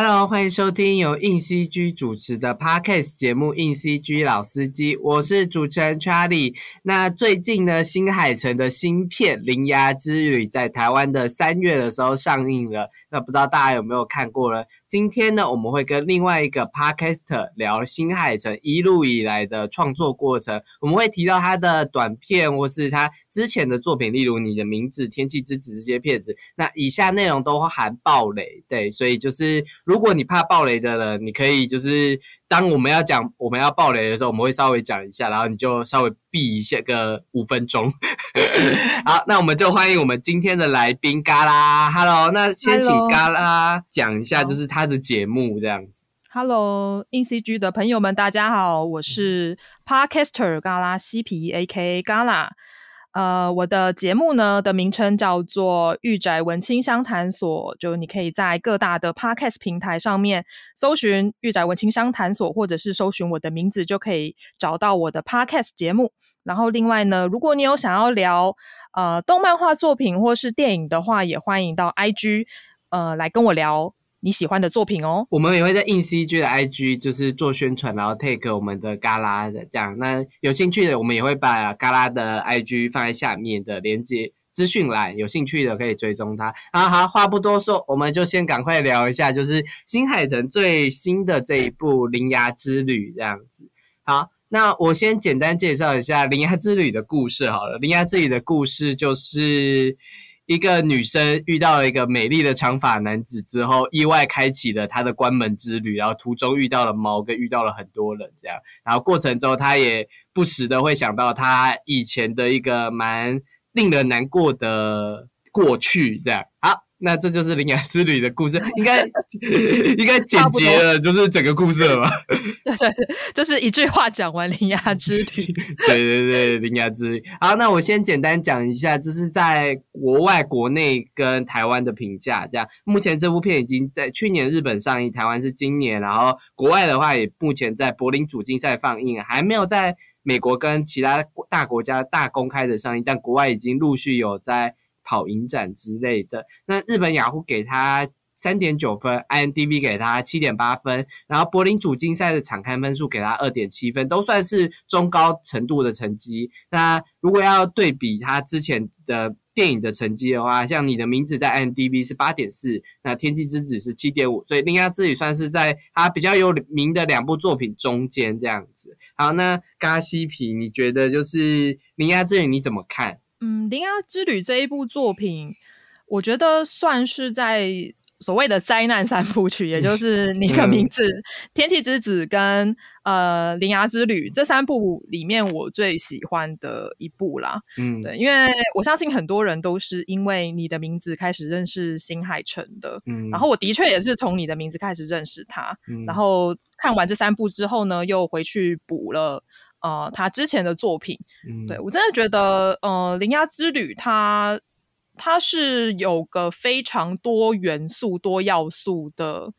Hello，欢迎收听由硬 CG 主持的 Podcast 节目《硬 CG 老司机》，我是主持人 Charlie。那最近呢，新海诚的新片《铃芽之旅》在台湾的三月的时候上映了，那不知道大家有没有看过呢？今天呢，我们会跟另外一个 Podcaster 聊新海诚一路以来的创作过程，我们会提到他的短片或是他之前的作品，例如《你的名字》《天气之子》这些片子。那以下内容都含暴雷，对，所以就是如果你怕暴雷的人，你可以就是当我们要讲我们要暴雷的时候，我们会稍微讲一下，然后你就稍微避一下个五分钟。好，那我们就欢迎我们今天的来宾嘎啦，Hello，那先请嘎啦讲一下，就是他的节目这样子。Hello，In CG 的朋友们，大家好，我是 Podcaster 嘎啦西皮 A.K. 嘎啦。呃，我的节目呢的名称叫做《御宅文青商谈所》，就你可以在各大的 Podcast 平台上面搜寻“御宅文青商谈所”，或者是搜寻我的名字，就可以找到我的 Podcast 节目。然后另外呢，如果你有想要聊呃动漫画作品或是电影的话，也欢迎到 IG 呃来跟我聊你喜欢的作品哦。我们也会在硬 CG 的 IG 就是做宣传，然后 take 我们的嘎啦的这样。那有兴趣的，我们也会把嘎啦的 IG 放在下面的连接资讯栏，有兴趣的可以追踪它。好好，话不多说，我们就先赶快聊一下，就是新海诚最新的这一部《铃芽之旅》这样子。好，那我先简单介绍一下《铃芽之旅》的故事好了。《铃芽之旅》的故事就是。一个女生遇到了一个美丽的长发男子之后，意外开启了她的关门之旅，然后途中遇到了猫，跟遇到了很多人这样，然后过程中她也不时的会想到她以前的一个蛮令人难过的过去这样。好，那这就是铃芽之旅的故事，应该 应该简洁了，就是整个故事了吧？对对对，就是一句话讲完铃芽之旅。对 对对，铃芽之旅。好，那我先简单讲一下，就是在国外、国内跟台湾的评价。这样，目前这部片已经在去年日本上映，台湾是今年，然后国外的话也目前在柏林主竞赛放映，还没有在美国跟其他大国家大公开的上映，但国外已经陆续有在跑影展之类的。那日本雅虎给他。三点九分，IMDB 给他七点八分，然后柏林主竞赛的场刊分数给他二点七分，都算是中高程度的成绩。那如果要对比他之前的电影的成绩的话，像你的名字在 IMDB 是八点四，那天气之子是七点五，所以铃芽之旅算是在他比较有名的两部作品中间这样子。好，那嘎西皮，你觉得就是铃芽之旅你怎么看？嗯，铃芽之旅这一部作品，我觉得算是在。所谓的灾难三部曲，也就是你的名字、嗯、天气之子跟呃铃芽之旅这三部里面，我最喜欢的一部啦。嗯，对，因为我相信很多人都是因为你的名字开始认识新海诚的。嗯，然后我的确也是从你的名字开始认识他。嗯，然后看完这三部之后呢，又回去补了呃他之前的作品。嗯，对我真的觉得呃铃芽之旅它。它是有个非常多元素、多要素的，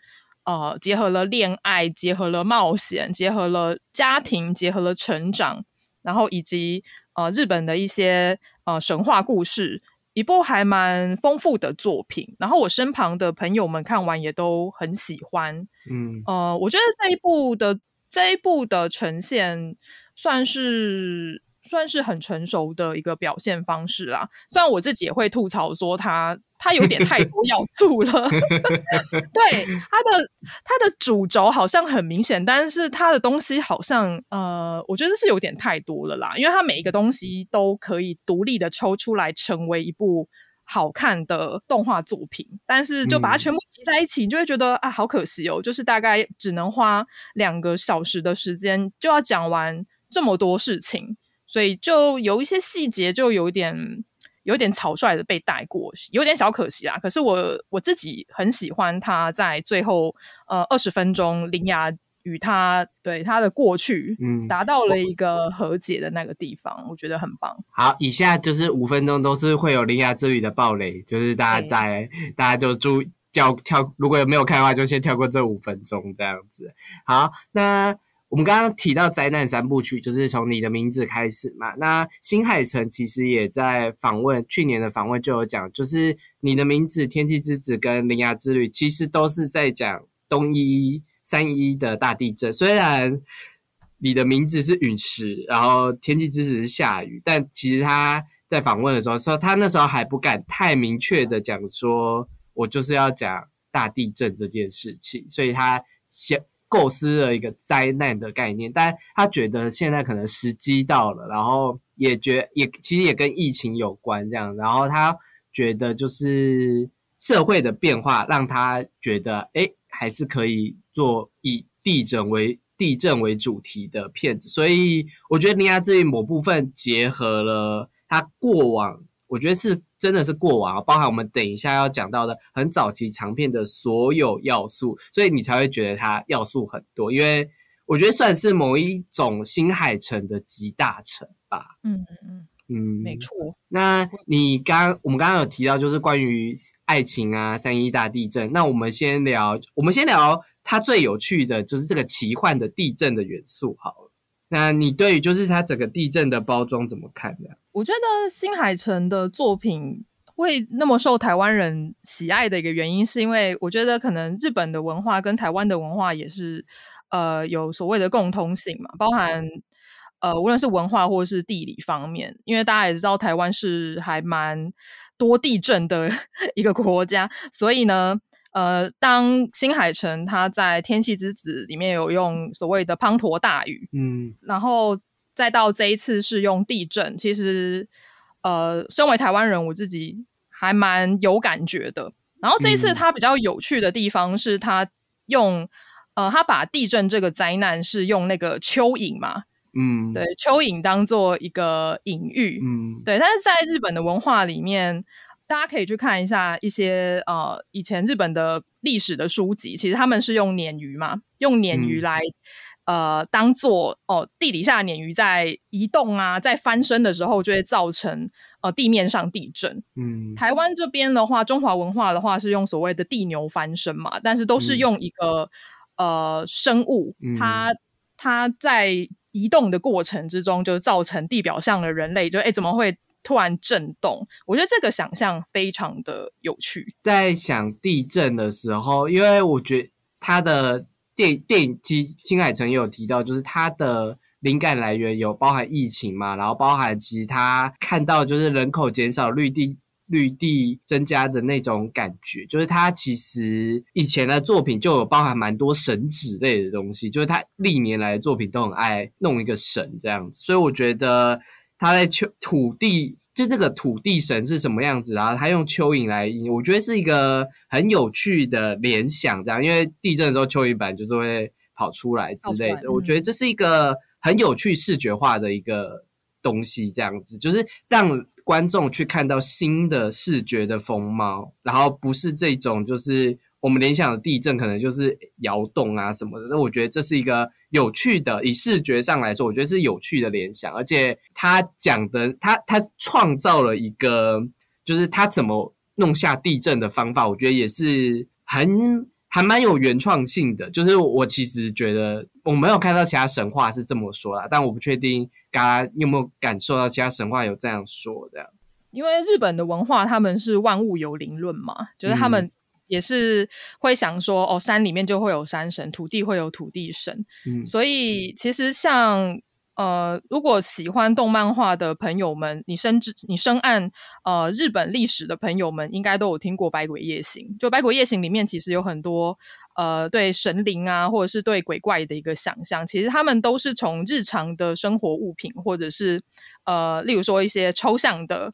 呃，结合了恋爱，结合了冒险，结合了家庭，结合了成长，然后以及呃日本的一些呃神话故事，一部还蛮丰富的作品。然后我身旁的朋友们看完也都很喜欢，嗯，呃，我觉得这一部的这一部的呈现算是。算是很成熟的一个表现方式啦。虽然我自己也会吐槽说它它有点太多要素了，对它的它的主轴好像很明显，但是它的东西好像呃，我觉得是有点太多了啦。因为它每一个东西都可以独立的抽出来成为一部好看的动画作品，但是就把它全部集在一起，你就会觉得啊，好可惜哦，就是大概只能花两个小时的时间就要讲完这么多事情。所以就有一些细节，就有点有点草率的被带过，有点小可惜啊。可是我我自己很喜欢他在最后呃二十分钟，林雅与他对他的过去，嗯，达到了一个和解的那个地方，我觉得很棒。好，以下就是五分钟都是会有铃芽之旅的暴雷，就是大家在大家就注叫跳，如果有没有看的话，就先跳过这五分钟这样子。好，那。我们刚刚提到灾难三部曲，就是从你的名字开始嘛。那新海诚其实也在访问，去年的访问就有讲，就是你的名字、天气之子跟铃芽之旅，其实都是在讲东一三一的大地震，虽然你的名字是陨石，然后天气之子是下雨，但其实他在访问的时候说，他那时候还不敢太明确的讲说，我就是要讲大地震这件事情，所以他先构思了一个灾难的概念，但他觉得现在可能时机到了，然后也觉也其实也跟疫情有关这样，然后他觉得就是社会的变化让他觉得，哎，还是可以做以地震为地震为主题的片子，所以我觉得尼亚这一某部分结合了他过往，我觉得是真的是过往，包含我们等一下要讲到的很早期长片的所有要素，所以你才会觉得它要素很多，因为我觉得算是某一种新海诚的集大成吧。嗯嗯嗯。嗯，没错。那你刚我们刚刚有提到，就是关于爱情啊，三一大地震。那我们先聊，我们先聊它最有趣的就是这个奇幻的地震的元素。好了，那你对于就是它整个地震的包装怎么看呢？我觉得新海诚的作品会那么受台湾人喜爱的一个原因，是因为我觉得可能日本的文化跟台湾的文化也是呃有所谓的共通性嘛，包含。呃，无论是文化或是地理方面，因为大家也知道台湾是还蛮多地震的 一个国家，所以呢，呃，当新海诚他在《天气之子》里面有用所谓的滂沱大雨，嗯，然后再到这一次是用地震，其实，呃，身为台湾人，我自己还蛮有感觉的。然后这一次他比较有趣的地方是他用，呃，他把地震这个灾难是用那个蚯蚓嘛。嗯，对，蚯蚓当做一个隐喻，嗯，对，但是在日本的文化里面，大家可以去看一下一些呃以前日本的历史的书籍，其实他们是用鲶鱼嘛，用鲶鱼来呃当做哦地底下鲶鱼在移动啊，在翻身的时候就会造成呃地面上地震。嗯，台湾这边的话，中华文化的话是用所谓的地牛翻身嘛，但是都是用一个呃生物，它它在。移动的过程之中，就造成地表上的人类就哎怎么会突然震动？我觉得这个想象非常的有趣。在想地震的时候，因为我觉得它的电电影机新海诚也有提到，就是他的灵感来源有包含疫情嘛，然后包含其他看到就是人口减少绿地。绿地增加的那种感觉，就是他其实以前的作品就有包含蛮多神旨类的东西，就是他历年来的作品都很爱弄一个神这样子，所以我觉得他在求土地，就这个土地神是什么样子啊？他用蚯蚓来，我觉得是一个很有趣的联想，这样，因为地震的时候蚯蚓板就是会跑出来之类的，我觉得这是一个很有趣视觉化的一个东西，这样子，就是让。观众去看到新的视觉的风貌，然后不是这种，就是我们联想的地震可能就是摇动啊什么的。那我觉得这是一个有趣的，以视觉上来说，我觉得是有趣的联想。而且他讲的，他他创造了一个，就是他怎么弄下地震的方法，我觉得也是很还蛮有原创性的。就是我其实觉得我没有看到其他神话是这么说啦，但我不确定。大家有没有感受到其他神话有这样说的？因为日本的文化，他们是万物有灵论嘛，就是他们也是会想说，哦，山里面就会有山神，土地会有土地神。嗯，所以其实像。呃，如果喜欢动漫画的朋友们，你深知你深谙呃日本历史的朋友们，应该都有听过《百鬼夜行》。就《百鬼夜行》里面，其实有很多呃对神灵啊，或者是对鬼怪的一个想象。其实他们都是从日常的生活物品，或者是呃，例如说一些抽象的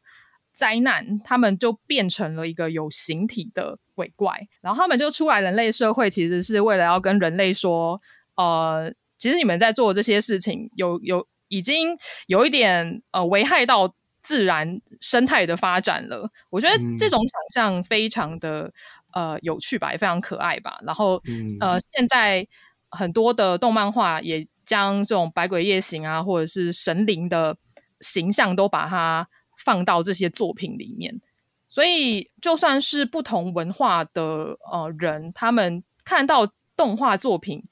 灾难，他们就变成了一个有形体的鬼怪，然后他们就出来人类社会，其实是为了要跟人类说，呃。其实你们在做这些事情，有有已经有一点呃危害到自然生态的发展了。我觉得这种想象非常的呃有趣吧，也非常可爱吧。然后呃，现在很多的动漫画也将这种百鬼夜行啊，或者是神灵的形象都把它放到这些作品里面。所以就算是不同文化的呃人，他们看到动画作品。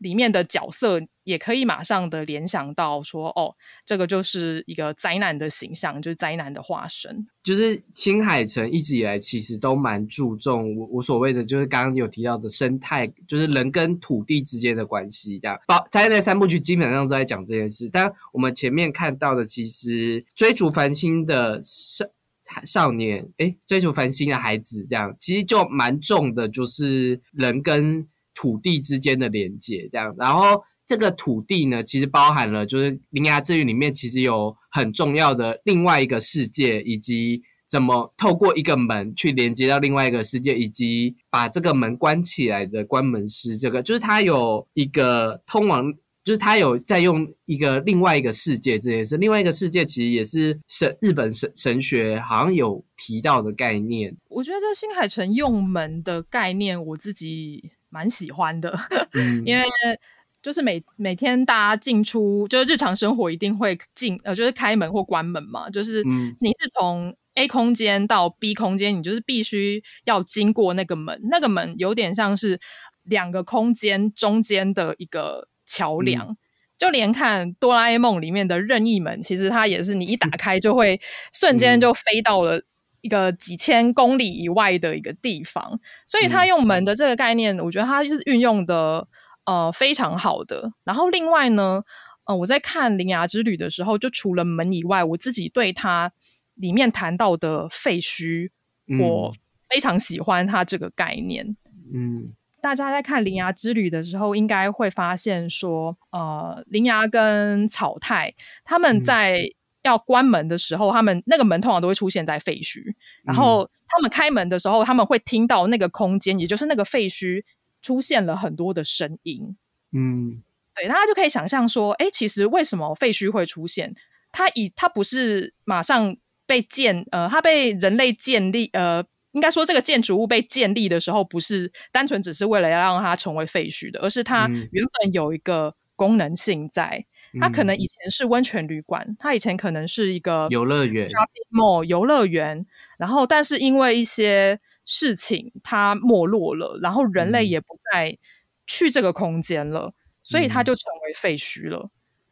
里面的角色也可以马上的联想到说，哦，这个就是一个灾难的形象，就是灾难的化身。就是新海诚一直以来其实都蛮注重我我所谓的，就是刚刚有提到的生态，就是人跟土地之间的关系。这样，包灾难三部曲基本上都在讲这件事。但我们前面看到的，其实追逐繁星的少少年，哎，追逐繁星的孩子，这样其实就蛮重的，就是人跟土地之间的连接。这样，然后。这个土地呢，其实包含了就是《铃芽之旅》里面其实有很重要的另外一个世界，以及怎么透过一个门去连接到另外一个世界，以及把这个门关起来的关门师，这个就是他有一个通往，就是他有在用一个另外一个世界这件事。另外一个世界其实也是神日本神神学好像有提到的概念。我觉得新海诚用门的概念，我自己蛮喜欢的，因为。就是每每天大家进出，就是日常生活一定会进呃，就是开门或关门嘛。就是你是从 A 空间到 B 空间，你就是必须要经过那个门。那个门有点像是两个空间中间的一个桥梁。就连看哆啦 A 梦里面的任意门，其实它也是你一打开就会瞬间就飞到了一个几千公里以外的一个地方。所以它用门的这个概念，我觉得它就是运用的。呃，非常好的。然后另外呢，呃，我在看《铃芽之旅》的时候，就除了门以外，我自己对它里面谈到的废墟，我非常喜欢它这个概念。嗯，大家在看《铃芽之旅》的时候，应该会发现说，呃，铃芽跟草太他们在要关门的时候，他们那个门通常都会出现在废墟。然后他们开门的时候，他们会听到那个空间，也就是那个废墟。出现了很多的声音，嗯，对，大家就可以想象说，哎，其实为什么废墟会出现？它以它不是马上被建，呃，它被人类建立，呃，应该说这个建筑物被建立的时候，不是单纯只是为了要让它成为废墟的，而是它原本有一个功能性在。它可能以前是温泉旅馆，它以前可能是一个游乐园，mall 游乐园，然后但是因为一些事情它没落了，然后人类也不再去这个空间了，所以它就成为废墟了。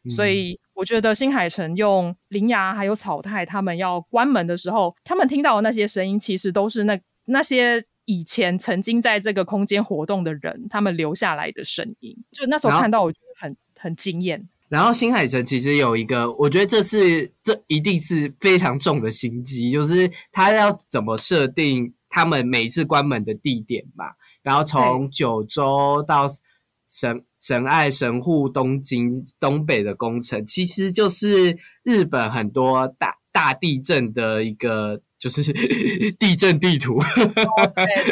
所以我觉得新海诚用铃芽还有草太他们要关门的时候，他们听到的那些声音，其实都是那那些以前曾经在这个空间活动的人他们留下来的声音。就那时候看到，我觉得很很惊艳。然后新海诚其实有一个，我觉得这是这一定是非常重的心机，就是他要怎么设定他们每一次关门的地点嘛。然后从九州到神神爱神户东京东北的工程，其实就是日本很多大大地震的一个。就是 地震地图，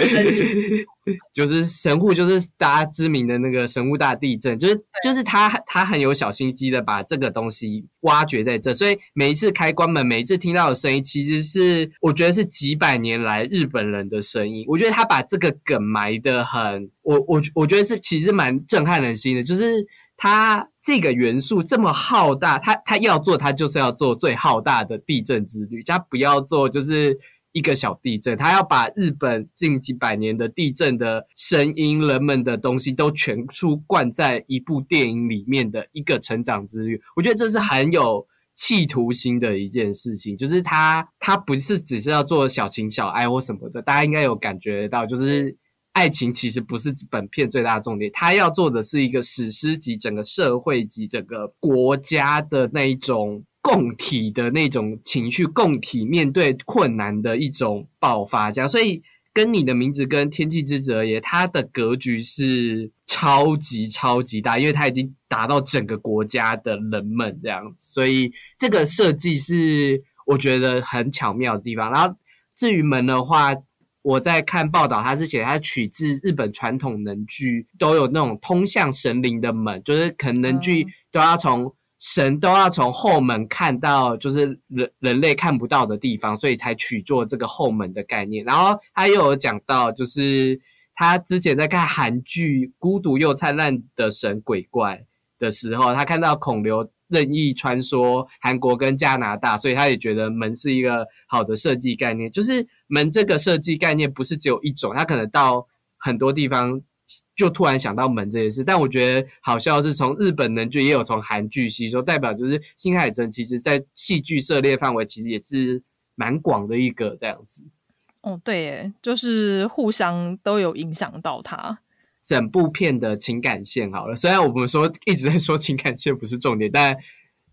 就是神户，就是大家知名的那个神户大地震，就是就是他他很有小心机的把这个东西挖掘在这，所以每一次开关门，每一次听到的声音，其实是我觉得是几百年来日本人的声音。我觉得他把这个梗埋的很，我我我觉得是其实蛮震撼人心的，就是他。这个元素这么浩大，他他要做，他就是要做最浩大的地震之旅。他不要做就是一个小地震，他要把日本近几百年的地震的声音、人们的东西都全出灌在一部电影里面的一个成长之旅。我觉得这是很有企图心的一件事情，就是他他不是只是要做小情小爱或什么的，大家应该有感觉到，就是。爱情其实不是本片最大的重点，他要做的是一个史诗级、整个社会级、整个国家的那一种共体的那种情绪，共体面对困难的一种爆发。这样，所以跟你的名字跟天气之子而言，它的格局是超级超级大，因为它已经达到整个国家的人们这样，所以这个设计是我觉得很巧妙的地方。然后至于门的话。我在看报道，他是写他取自日本传统能剧，都有那种通向神灵的门，就是可能能剧都要从神都要从后门看到，就是人人类看不到的地方，所以才取做这个后门的概念。然后他又有讲到，就是他之前在看韩剧《孤独又灿烂的神鬼怪》的时候，他看到孔刘。任意穿梭韩国跟加拿大，所以他也觉得门是一个好的设计概念。就是门这个设计概念不是只有一种，他可能到很多地方就突然想到门这件事。但我觉得好笑是，从日本能剧也有从韩剧吸收，代表就是新海诚其实在戏剧涉猎范围其实也是蛮广的一个这样子。哦，对，耶，就是互相都有影响到他整部片的情感线。好了，虽然我们说一直在说情感线不是重点，但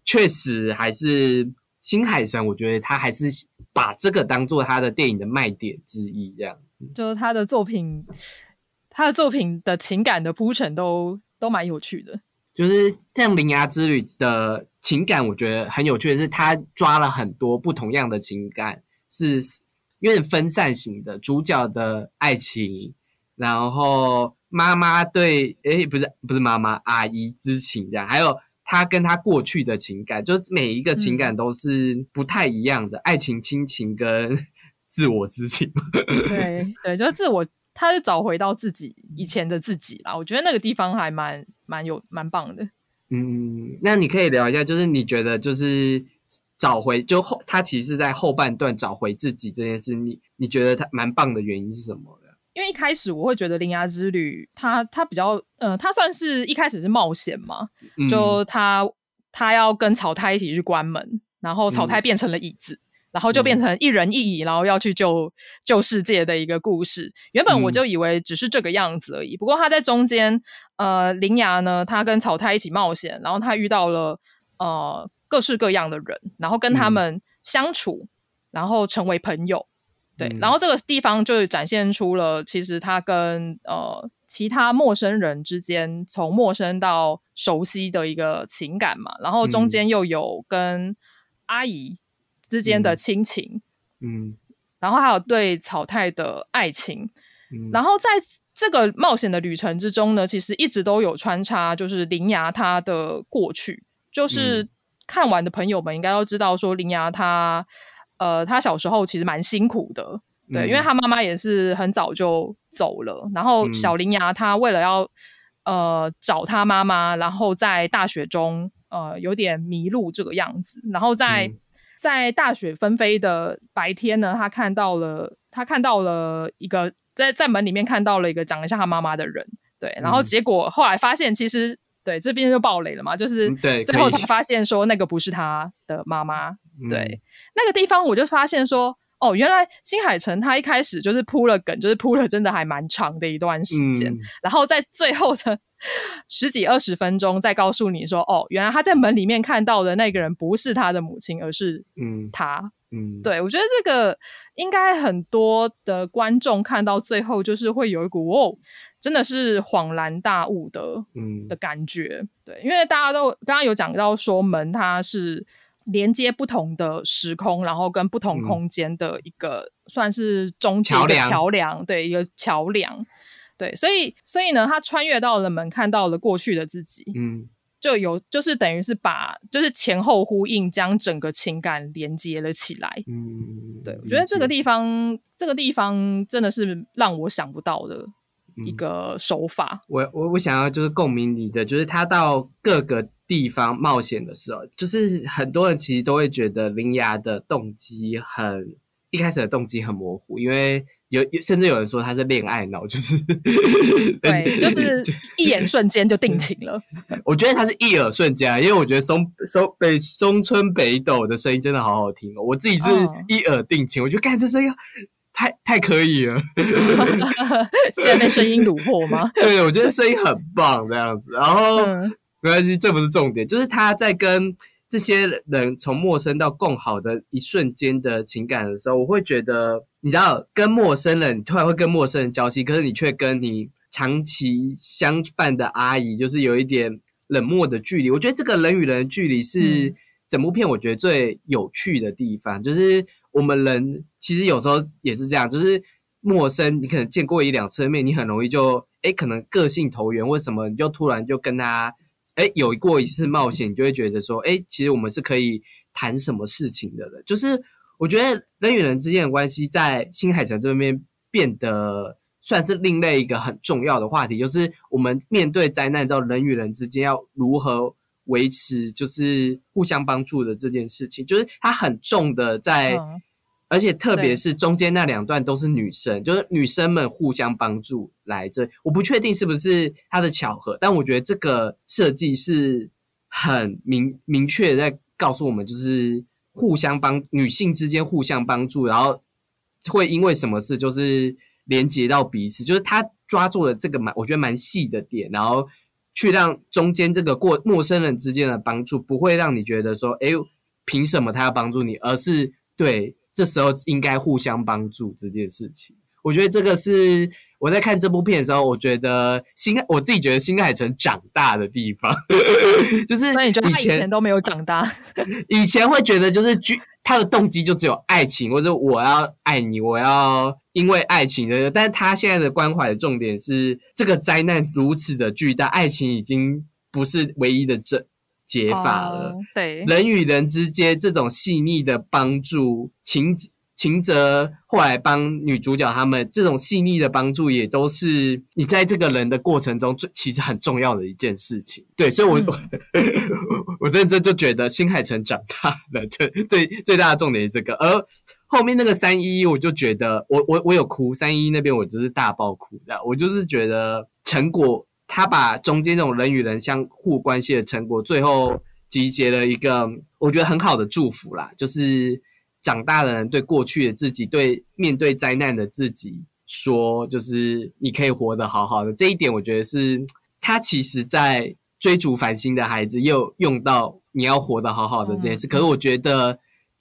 确实还是新海诚，我觉得他还是把这个当做他的电影的卖点之一，这样。就是他的作品，他的作品的情感的铺陈都都蛮有趣的。就是像《铃芽之旅》的情感，我觉得很有趣的是，他抓了很多不同样的情感，是有点分散型的。主角的爱情，然后妈妈对，诶，不是不是妈妈，阿姨之情这样，还有他跟他过去的情感，就每一个情感都是不太一样的，爱情、亲情跟。自我之情，对 对，就是自我，他是找回到自己以前的自己啦。我觉得那个地方还蛮蛮有蛮棒的。嗯，那你可以聊一下，就是你觉得就是找回，就后他其实是在后半段找回自己这件事，你你觉得他蛮棒的原因是什么因为一开始我会觉得《铃芽之旅》他他比较，呃，他算是一开始是冒险嘛，就他他要跟草太一起去关门，然后草太变成了椅子。然后就变成一人一椅，然后要去救救世界的一个故事。原本我就以为只是这个样子而已。不过他在中间，呃，铃芽呢，他跟草太一起冒险，然后他遇到了呃各式各样的人，然后跟他们相处，然后成为朋友。对，然后这个地方就展现出了其实他跟呃其他陌生人之间从陌生到熟悉的一个情感嘛。然后中间又有跟阿姨。之间的亲情，嗯，然后还有对草太的爱情，嗯，然后在这个冒险的旅程之中呢，其实一直都有穿插，就是林芽她的过去，就是看完的朋友们应该都知道，说林芽她，呃，他小时候其实蛮辛苦的，对，因为他妈妈也是很早就走了，然后小林牙他为了要呃找他妈妈，然后在大雪中呃有点迷路这个样子，然后在。在大雪纷飞的白天呢，他看到了，他看到了一个在在门里面看到了一个长得像他妈妈的人，对，然后结果后来发现，其实对这边就爆雷了嘛，就是最后才发现说那个不是他的妈妈，对，那个地方我就发现说。哦，原来新海诚他一开始就是铺了梗，就是铺了真的还蛮长的一段时间，然后在最后的 十几二十分钟再告诉你说，哦，原来他在门里面看到的那个人不是他的母亲，而是嗯他，嗯，对我觉得这个应该很多的观众看到最后就是会有一股哦，真的是恍然大悟的嗯的感觉，对，因为大家都刚刚有讲到说门它是。连接不同的时空，然后跟不同空间的一个算是中间的桥梁，对，一个桥梁，对，所以，所以呢，他穿越到了门，看到了过去的自己，嗯，就有，就是等于是把，就是前后呼应，将整个情感连接了起来，嗯，对，我觉得这个地方，这个地方真的是让我想不到的。一个手法，我我我想要就是共鸣你的，就是他到各个地方冒险的时候，就是很多人其实都会觉得林芽的动机很一开始的动机很模糊，因为有甚至有人说他是恋爱脑，就是对，就是 一眼瞬间就定情了。我觉得他是一耳瞬间，因为我觉得松松北松村北斗的声音真的好好听哦，我自己是一耳定情，我觉得干这声音。太太可以了，现在被声音虏获吗？对，我觉得声音很棒，这样子。然后没关系，这不是重点，就是他在跟这些人从陌生到共好的一瞬间的情感的时候，我会觉得，你知道，跟陌生人你突然会跟陌生人交心，可是你却跟你长期相伴的阿姨，就是有一点冷漠的距离。我觉得这个人与人的距离是整部片我觉得最有趣的地方，就是。我们人其实有时候也是这样，就是陌生，你可能见过一两次面，你很容易就哎，可能个性投缘，为什么你就突然就跟他哎有过一次冒险，你就会觉得说哎，其实我们是可以谈什么事情的了。就是我觉得人与人之间的关系在新海诚这边变得算是另类一个很重要的话题，就是我们面对灾难之后，人与人之间要如何。维持就是互相帮助的这件事情，就是它很重的在而且特别是中间那两段都是女生，就是女生们互相帮助来这。我不确定是不是它的巧合，但我觉得这个设计是很明明确在告诉我们，就是互相帮女性之间互相帮助，然后会因为什么事就是连接到彼此，就是他抓住了这个蛮我觉得蛮细的点，然后去让中间这个过陌生人之间的帮助不会让你觉得说，哎，凭什么他要帮助你，而是对。这时候应该互相帮助这件事情，我觉得这个是我在看这部片的时候，我觉得新我自己觉得新海诚长大的地方，就是那你觉得他以前都没有长大？以前会觉得就是剧他的动机就只有爱情，或者我要爱你，我要因为爱情的，但是他现在的关怀的重点是这个灾难如此的巨大，爱情已经不是唯一的正。解法了，对人与人之间这种细腻的帮助，秦秦泽后来帮女主角他们这种细腻的帮助，也都是你在这个人的过程中最其实很重要的一件事情。对，所以，我我认真就觉得新海诚长大了，最最最大的重点是这个。而后面那个三一，我就觉得我我我有哭，三一那边我就是大爆哭的，我就是觉得成果。他把中间这种人与人相互关系的成果，最后集结了一个我觉得很好的祝福啦，就是长大的人对过去的自己，对面对灾难的自己说，就是你可以活得好好的。这一点我觉得是他其实在追逐繁星的孩子又用到你要活得好好的这件事。可是我觉得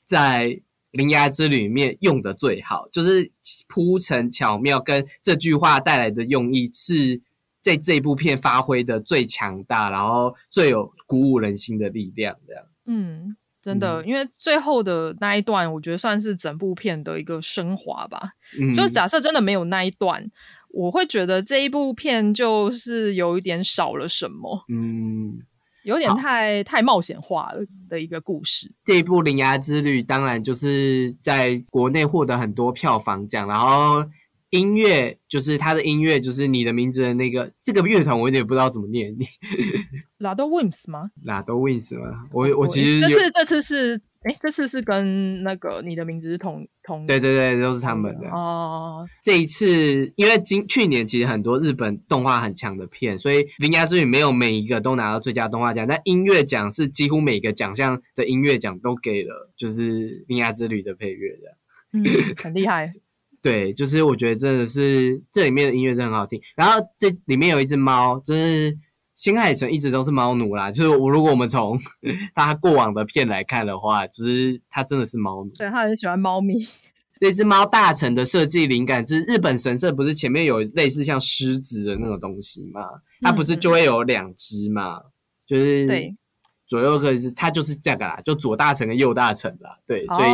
在《灵牙之旅》里面用的最好，就是铺陈巧妙，跟这句话带来的用意是。在这部片发挥的最强大，然后最有鼓舞人心的力量，这样。嗯，真的，因为最后的那一段，我觉得算是整部片的一个升华吧。嗯，就假设真的没有那一段，我会觉得这一部片就是有一点少了什么。嗯，有点太太冒险化了的一个故事。这一部《铃芽之旅》当然就是在国内获得很多票房奖，然后。音乐就是他的音乐，就是你的名字的那个这个乐团，我有点不知道怎么念。拉多 Wins 吗？拉多 Wins 吗？我我其实这次这次是哎，这次是跟那个你的名字是同同对对对，都是他们的哦。这一次因为今去年其实很多日本动画很强的片，所以《铃芽之旅》没有每一个都拿到最佳动画奖，但音乐奖是几乎每个奖项的音乐奖都给了，就是《铃芽之旅》的配乐的，嗯，很厉害。对，就是我觉得真的是这里面的音乐真的很好听。然后这里面有一只猫，就是新海诚一直都是猫奴啦。就是我如果我们从 他过往的片来看的话，就是他真的是猫奴。对他很喜欢猫咪。那只猫大臣的设计灵感，就是日本神社不是前面有类似像狮子的那种东西嘛？它不是就会有两只嘛？就是对左右个是它就是这个啦，就左大臣跟右大臣啦。对，所以。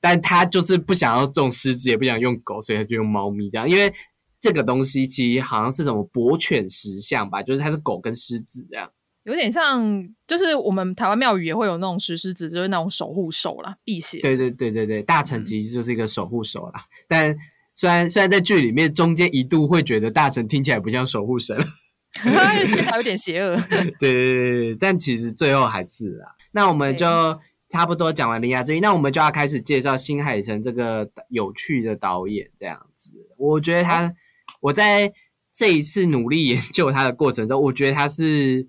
但他就是不想要种狮子，也不想用狗，所以他就用猫咪这样。因为这个东西其实好像是什么博犬石像吧，就是它是狗跟狮子这样，有点像，就是我们台湾庙宇也会有那种石狮子，就是那种守护手啦，辟邪。对对对对对，大臣其实就是一个守护手啦。但虽然虽然在剧里面中间一度会觉得大臣听起来不像守护神，听起来有点邪恶。对对对，但其实最后还是啦。那我们就。差不多讲完《铃芽之旅》，那我们就要开始介绍新海诚这个有趣的导演。这样子，我觉得他，我在这一次努力研究他的过程中，我觉得他是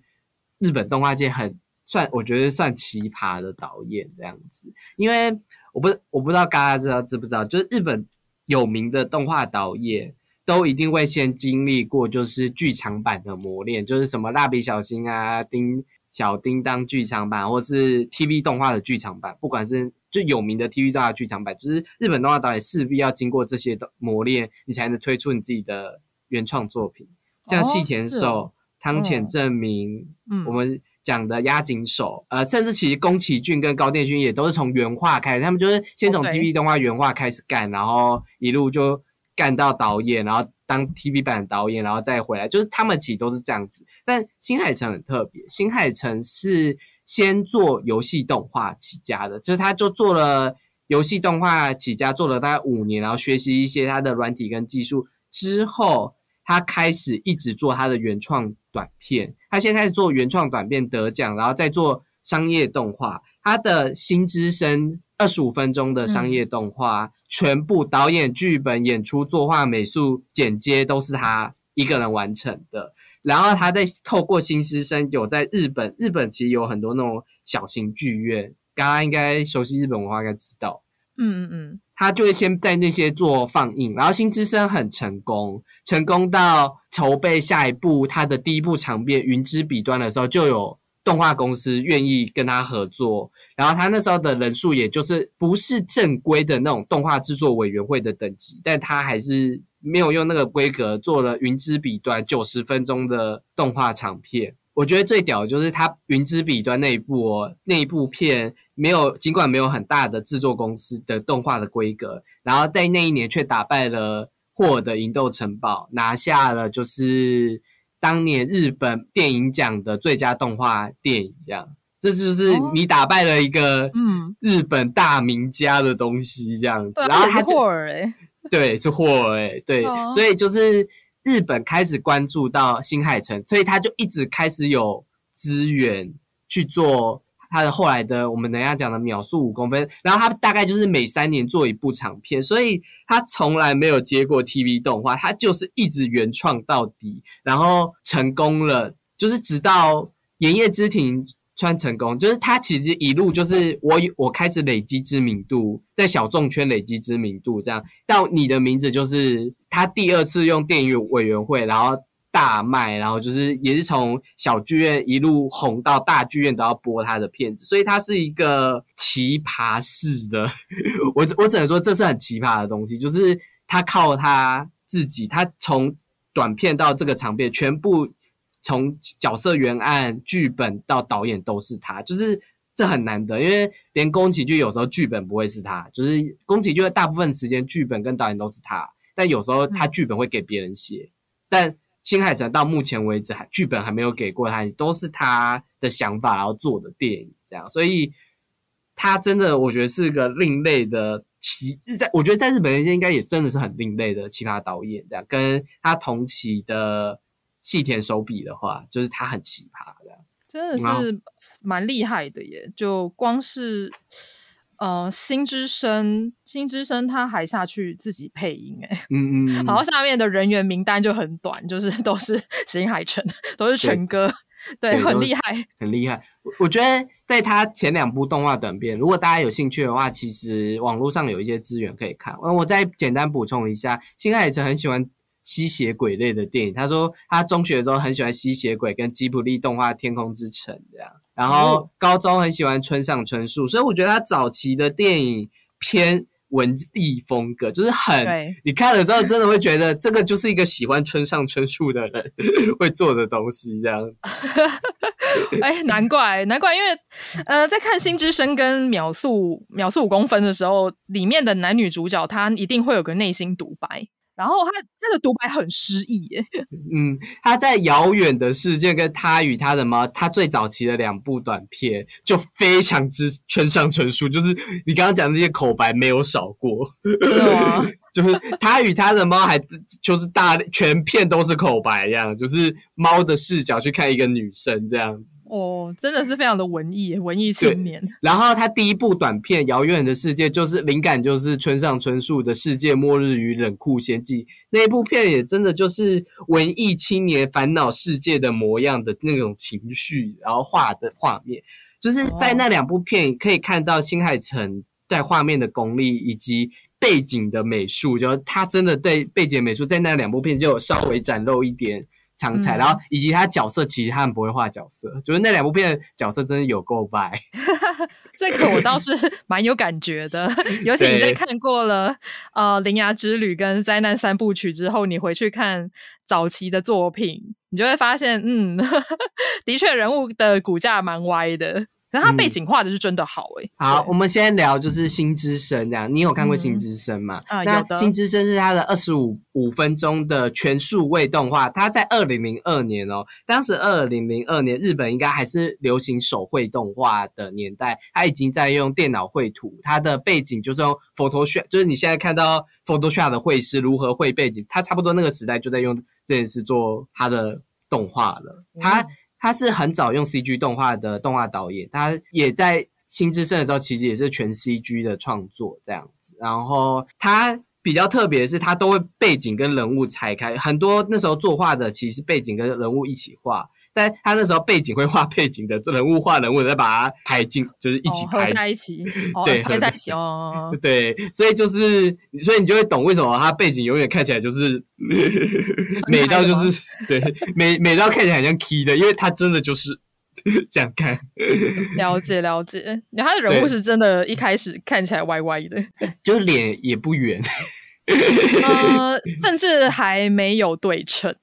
日本动画界很算，我觉得算奇葩的导演。这样子，因为我不我不知道大家知道知不知道，就是日本有名的动画导演都一定会先经历过就是剧场版的磨练，就是什么蜡笔小新啊，丁。小叮当剧场版，或是 TV 动画的剧场版，不管是最有名的 TV 动画剧场版，就是日本动画导演势必要经过这些的磨练，你才能推出你自己的原创作品。像细田守、汤浅正明，嗯，我们讲的押井守，呃，甚至其实宫崎骏跟高电勋也都是从原画开始，他们就是先从 TV 动画原画开始干，然后一路就干到导演，然后。当 TV 版导演，然后再回来，就是他们其实都是这样子。但新海诚很特别，新海诚是先做游戏动画起家的，就是他就做了游戏动画起家，做了大概五年，然后学习一些他的软体跟技术之后，他开始一直做他的原创短片。他先开始做原创短片得奖，然后再做商业动画。他的新之声二十五分钟的商业动画，全部导演、剧本、演出、作画、美术、剪接都是他一个人完成的。然后他在透过新师生有在日本，日本其实有很多那种小型剧院，刚刚应该熟悉日本文化应该知道。嗯嗯嗯，他就会先在那些做放映，然后新之声很成功，成功到筹备下一部他的第一部长片《云之彼端》的时候，就有动画公司愿意跟他合作。然后他那时候的人数，也就是不是正规的那种动画制作委员会的等级，但他还是没有用那个规格做了《云之彼端》九十分钟的动画长片。我觉得最屌的就是他《云之彼端》那一部哦，那一部片没有，尽管没有很大的制作公司的动画的规格，然后在那一年却打败了霍尔的《银豆城堡》，拿下了就是当年日本电影奖的最佳动画电影。这样，这就是你打败了一个嗯日本大名家的东西，这样子。然后他霍尔哎，对，是霍尔哎，对，所以就是。日本开始关注到新海诚，所以他就一直开始有资源去做他的后来的我们等下讲的秒速五公分。然后他大概就是每三年做一部长片，所以他从来没有接过 TV 动画，他就是一直原创到底，然后成功了，就是直到《炎夜之庭》。穿成功，就是他其实一路就是我我开始累积知名度，在小众圈累积知名度，这样到你的名字就是他第二次用电影委员会，然后大卖，然后就是也是从小剧院一路红到大剧院都要播他的片子，所以他是一个奇葩式的，我我只能说这是很奇葩的东西，就是他靠他自己，他从短片到这个长片全部。从角色原案、剧本到导演都是他，就是这很难得，因为连宫崎骏有时候剧本不会是他，就是宫崎骏大部分时间剧本跟导演都是他，但有时候他剧本会给别人写。但青海城到目前为止还剧本还没有给过他，都是他的想法然后做的电影这样，所以他真的我觉得是个另类的奇，在我觉得在日本人间应该也真的是很另类的奇葩导演这样，跟他同期的。细田守笔的话，就是他很奇葩这样，真的是蛮厉害的耶！就光是呃，新之声，新之声他还下去自己配音，哎，嗯嗯，然后下面的人员名单就很短，就是 都是新海诚，都是诚哥，对，很厉害，很厉害。我觉得在他前两部动画短片，如果大家有兴趣的话，其实网络上有一些资源可以看。我再简单补充一下，新海诚很喜欢。吸血鬼类的电影，他说他中学的时候很喜欢吸血鬼跟吉卜力动画《天空之城》这样，然后高中很喜欢村上春树，所以我觉得他早期的电影偏文艺风格，就是很你看了之后真的会觉得这个就是一个喜欢村上春树的人 会做的东西这样。哎，难怪难怪，因为呃，在看《新之声》跟《秒速秒速五公分》的时候，里面的男女主角他一定会有个内心独白。然后他他的独白很诗意耶。嗯，他在遥远的世界跟他与他的猫，他最早期的两部短片就非常之村上春树，就是你刚刚讲那些口白没有少过，真的吗？就是他与他的猫还就是大全片都是口白一样，就是猫的视角去看一个女生这样。哦，真的是非常的文艺，文艺青年。然后他第一部短片《遥远的世界》就是灵感，就是村上春树的《世界末日与冷酷仙境》那一部片，也真的就是文艺青年烦恼世界的模样的那种情绪，然后画的画面，就是在那两部片可以看到新海诚在画面的功力以及背景的美术，就他真的对背景美术在那两部片就有稍微展露一点。常才，然后以及他角色，其实他们不会画角色，就是那两部片角色真的有够 白。这个我倒是 蛮有感觉的，尤其你在看过了呃《铃芽之旅》跟《灾难三部曲》之后，你回去看早期的作品，你就会发现，嗯，的确人物的骨架蛮歪的。可是他背景画的是真的好哎。好，我们先聊就是《新之声》这样，你有看过《新之声》吗？啊，那《新之声》是他的二十五五分钟的全数位动画，他在二零零二年哦，当时二零零二年日本应该还是流行手绘动画的年代，他已经在用电脑绘图，他的背景就是用 Photoshop，就是你现在看到 Photoshop 的绘师如何绘背景，他差不多那个时代就在用这件事做他的动画了，他。他是很早用 CG 动画的动画导演，他也在新之声的时候，其实也是全 CG 的创作这样子。然后他比较特别的是，他都会背景跟人物拆开，很多那时候作画的其实背景跟人物一起画。但他那时候背景会画背景的人物画人物，再把它拍进，就是一起拍在一起，对，拍在一起哦。对，所以就是，所以你就会懂为什么他背景永远看起来就是美到就是对美美到看起来很像 key 的，因为他真的就是 这样看。了解了解，他的人物是真的，一开始看起来歪歪的，就是脸也不圆，呃，甚至还没有对称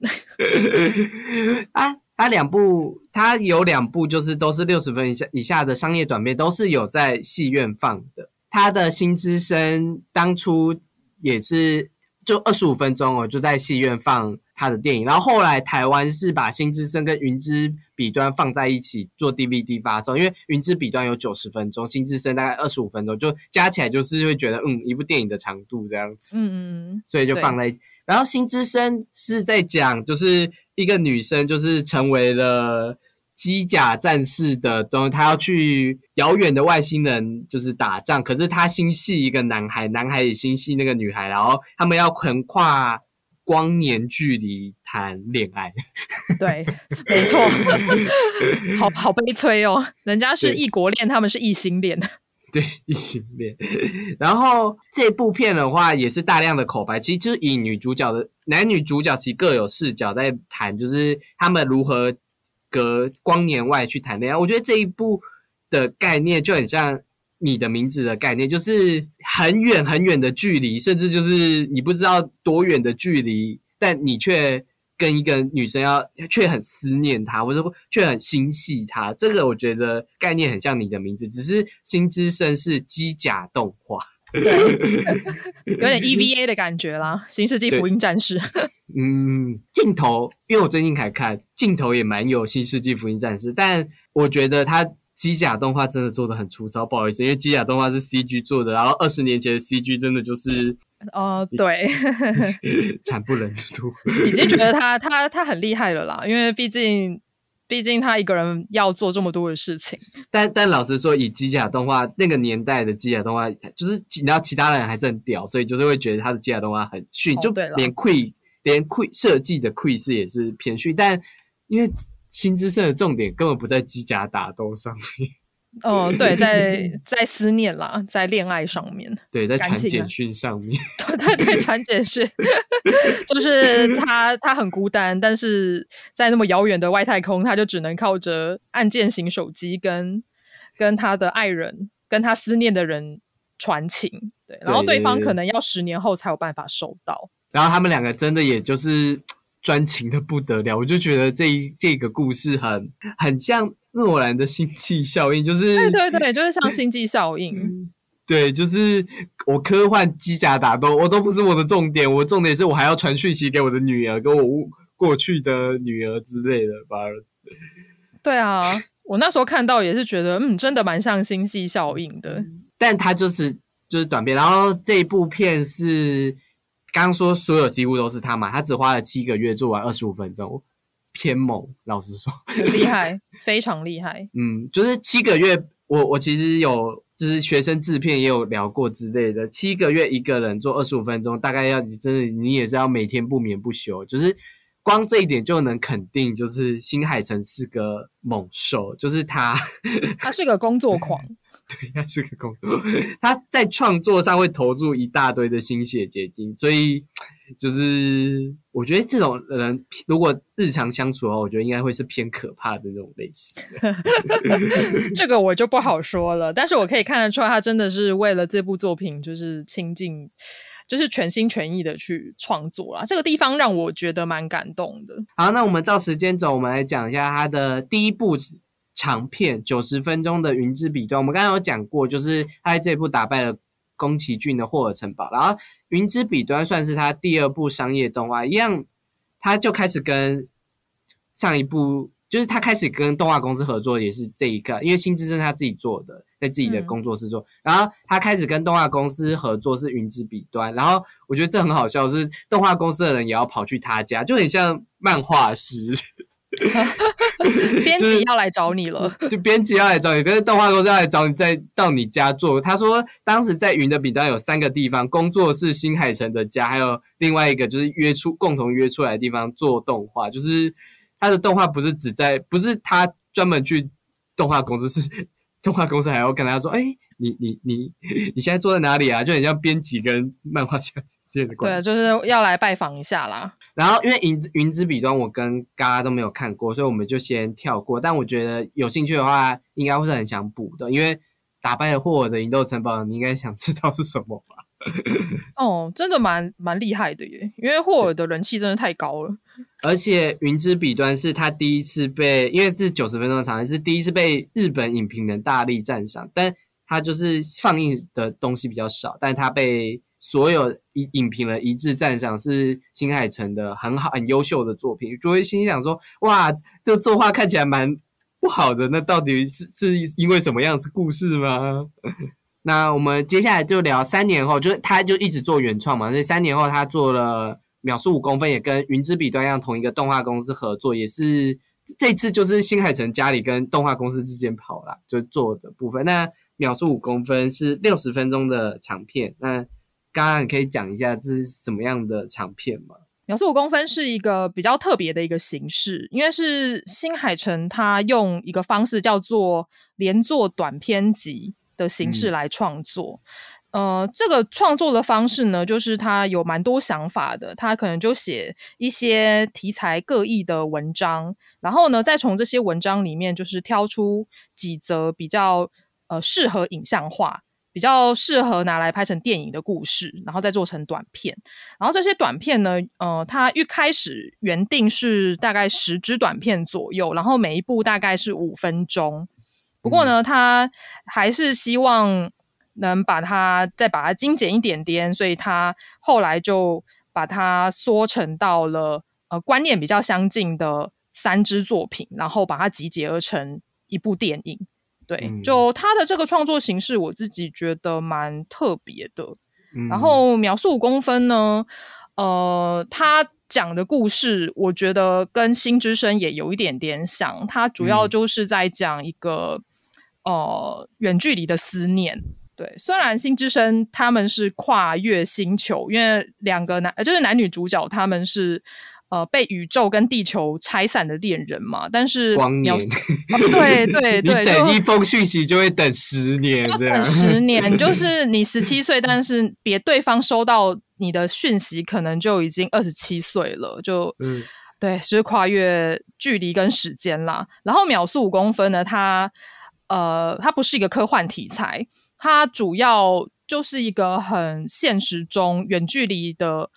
啊。他两部，他有两部，就是都是六十分以下以下的商业短片，都是有在戏院放的。他的新之声当初也是就二十五分钟哦，就在戏院放他的电影。然后后来台湾是把新之声跟云之彼端放在一起做 DVD 发售，因为云之彼端有九十分钟，新之声大概二十五分钟，就加起来就是会觉得嗯，一部电影的长度这样子。嗯嗯嗯，所以就放在。然后新之声是在讲，就是一个女生，就是成为了机甲战士的，东她要去遥远的外星人，就是打仗。可是她心系一个男孩，男孩也心系那个女孩，然后他们要横跨光年距离谈恋爱。对，没错，好好悲催哦，人家是异国恋，他们是异性恋。对异性恋，然后这部片的话也是大量的口白，其实就是以女主角的男女主角其实各有视角在谈，就是他们如何隔光年外去谈恋爱。我觉得这一部的概念就很像你的名字的概念，就是很远很远的距离，甚至就是你不知道多远的距离，但你却。跟一个女生要却很思念她，或者却很心系她，这个我觉得概念很像你的名字，只是新之声是机甲动画，有点 EVA 的感觉啦，《新世纪福音战士》。嗯，镜头，因为我最近才看，镜头也蛮有《新世纪福音战士》，但我觉得它机甲动画真的做的很粗糙，不好意思，因为机甲动画是 CG 做的，然后二十年前的 CG 真的就是。哦，对，惨不忍睹，已经觉得他他他很厉害了啦，因为毕竟毕竟他一个人要做这么多的事情。但但老实说，以机甲动画那个年代的机甲动画，就是你知道其他人还是很屌，所以就是会觉得他的机甲动画很逊，就连 Q 连 Q 设计的 Q 是也是偏逊。但因为新之胜的重点根本不在机甲打斗上面。哦，对，在在思念啦，在恋爱上面，对，在传简讯上面，对对对，传简讯，就是他他很孤单，但是在那么遥远的外太空，他就只能靠着按键型手机跟跟他的爱人，跟他思念的人传情，对，然后对方可能要十年后才有办法收到，然后他们两个真的也就是专情的不得了，我就觉得这一这个故事很很像。诺兰的星际效应就是，对对对，就是像星际效应。对，就是我科幻机甲打斗，我都不是我的重点，我重点是我还要传讯息给我的女儿，跟我过去的女儿之类的吧。对啊，我那时候看到也是觉得，嗯，真的蛮像星际效应的。但它就是就是短片，然后这一部片是刚刚说所有几乎都是他嘛，他只花了七个月做完二十五分钟。偏猛，老实说，厉害，非常厉害。嗯，就是七个月，我我其实有，就是学生制片也有聊过之类的。七个月一个人做二十五分钟，大概要你真的你也是要每天不眠不休，就是光这一点就能肯定，就是新海诚是个猛兽，就是他，他是个工作狂。对，他是个工作，他在创作上会投入一大堆的心血结晶，所以就是我觉得这种人如果日常相处的话，我觉得应该会是偏可怕的那种类型。这个我就不好说了，但是我可以看得出来，他真的是为了这部作品就是倾尽，就是全心全意的去创作啦。这个地方让我觉得蛮感动的。好，那我们照时间走，我们来讲一下他的第一部。长片九十分钟的《云之彼端》，我们刚刚有讲过，就是他在这部打败了宫崎骏的《霍尔城堡》，然后《云之彼端》算是他第二部商业动画，一样，他就开始跟上一部，就是他开始跟动画公司合作，也是这一个，因为新之声他自己做的，在自己的工作室做，然后他开始跟动画公司合作是《云之彼端》，然后我觉得这很好笑，是动画公司的人也要跑去他家，就很像漫画师。编辑要来找你了，就编辑要来找你，可是动画公司要来找你，在到你家做。他说，当时在云的彼端有三个地方，工作是新海诚的家，还有另外一个就是约出共同约出来的地方做动画。就是他的动画不是只在，不是他专门去动画公司，是动画公司还要跟他说，哎，你你你你现在坐在哪里啊？就很像编辑跟漫画家。对，就是要来拜访一下啦。然后，因为云云之彼端，我跟嘎嘎都没有看过，所以我们就先跳过。但我觉得有兴趣的话，应该会是很想补的，因为打败了霍尔的银斗城堡，你应该想知道是什么吧？哦，真的蛮蛮厉害的耶，因为霍尔的人气真的太高了。而且云之彼端是他第一次被，因为是九十分钟的场，是第一次被日本影评人大力赞赏，但他就是放映的东西比较少，但他被。所有影影评人一致赞赏是新海诚的很好、很优秀的作品，就会心想说：哇，这个作画看起来蛮不好的，那到底是是因为什么样子故事吗？那我们接下来就聊三年后，就是他就一直做原创嘛，所以三年后他做了秒速五公分，也跟云之彼端一样，同一个动画公司合作，也是这次就是新海诚家里跟动画公司之间跑了，就做的部分。那秒速五公分是六十分钟的长片，那。刚刚你可以讲一下这是什么样的长片吗？秒速五公分是一个比较特别的一个形式，因为是新海诚他用一个方式叫做连作短篇集的形式来创作。呃，这个创作的方式呢，就是他有蛮多想法的，他可能就写一些题材各异的文章，然后呢，再从这些文章里面就是挑出几则比较呃适合影像化。比较适合拿来拍成电影的故事，然后再做成短片。然后这些短片呢，呃，它一开始原定是大概十支短片左右，然后每一部大概是五分钟。不过呢，他还是希望能把它再把它精简一点点，所以他后来就把它缩成到了呃观念比较相近的三支作品，然后把它集结而成一部电影。对，就他的这个创作形式，我自己觉得蛮特别的。然后描述五公分呢，呃，他讲的故事，我觉得跟新之声也有一点点像。他主要就是在讲一个呃远距离的思念。对，虽然新之声他们是跨越星球，因为两个男就是男女主角他们是。呃，被宇宙跟地球拆散的恋人嘛，但是光年，对 对对，等一封讯息就会等十年，等十 年，就是你十七岁，但是别对方收到你的讯息，可能就已经二十七岁了，就嗯，对，是跨越距离跟时间啦。然后秒速五公分呢，它呃，它不是一个科幻题材，它主要就是一个很现实中远距离的。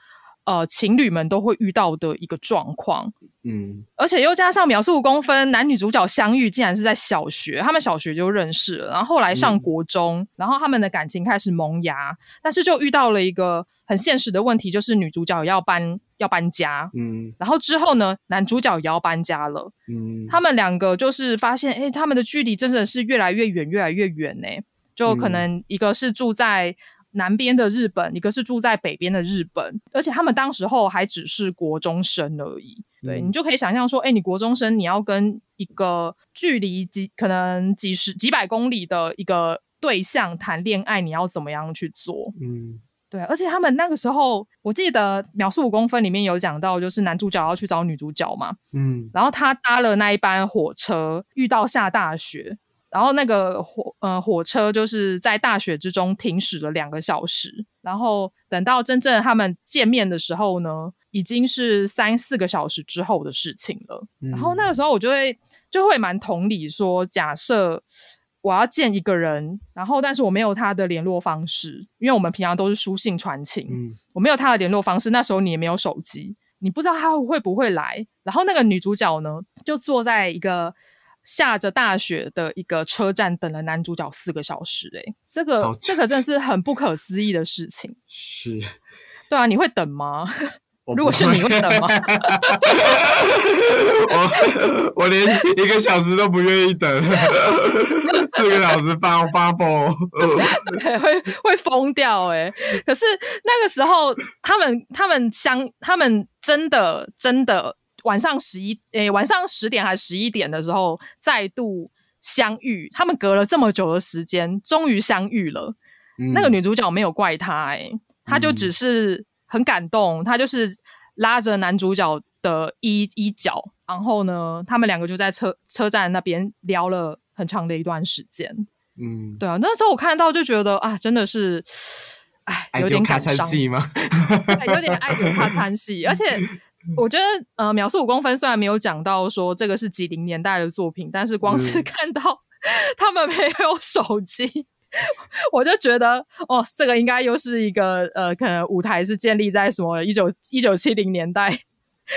呃，情侣们都会遇到的一个状况，嗯，而且又加上秒速五公分，男女主角相遇竟然是在小学，他们小学就认识了，然后后来上国中，然后他们的感情开始萌芽，但是就遇到了一个很现实的问题，就是女主角要搬要搬家，嗯，然后之后呢，男主角也要搬家了，嗯，他们两个就是发现，哎，他们的距离真的是越来越远，越来越远呢，就可能一个是住在。南边的日本，一个是住在北边的日本，而且他们当时候还只是国中生而已。对你就可以想象说，哎，你国中生，你要跟一个距离几可能几十几百公里的一个对象谈恋爱，你要怎么样去做？嗯，对。而且他们那个时候，我记得《秒速五公分》里面有讲到，就是男主角要去找女主角嘛，嗯，然后他搭了那一班火车，遇到下大雪。然后那个火呃火车就是在大雪之中停驶了两个小时，然后等到真正他们见面的时候呢，已经是三四个小时之后的事情了。然后那个时候我就会就会蛮同理说，假设我要见一个人，然后但是我没有他的联络方式，因为我们平常都是书信传情，我没有他的联络方式，那时候你也没有手机，你不知道他会不会来。然后那个女主角呢，就坐在一个。下着大雪的一个车站等了男主角四个小时，哎，这个这个真是很不可思议的事情。是，对啊，你会等吗？如果是你会等吗？我我连一个小时都不愿意等，四个小时发发疯，对，会会疯掉哎。可是那个时候，他们他们相他们真的真的。晚上十一诶晚上十点还是十一点的时候再度相遇，他们隔了这么久的时间，终于相遇了。那个女主角没有怪他，哎，她就只是很感动，她就是拉着男主角的衣衣角，然后呢，他们两个就在车车站那边聊了很长的一段时间。嗯，对啊，那时候我看到就觉得啊，真的是，哎，有点感伤吗？有点爱丢怕参戏，而且我觉得呃，秒速五公分虽然没有讲到说这个是几零年代的作品，但是光是看到 他们没有手机。我就觉得，哦，这个应该又是一个呃，可能舞台是建立在什么一九一九七零年代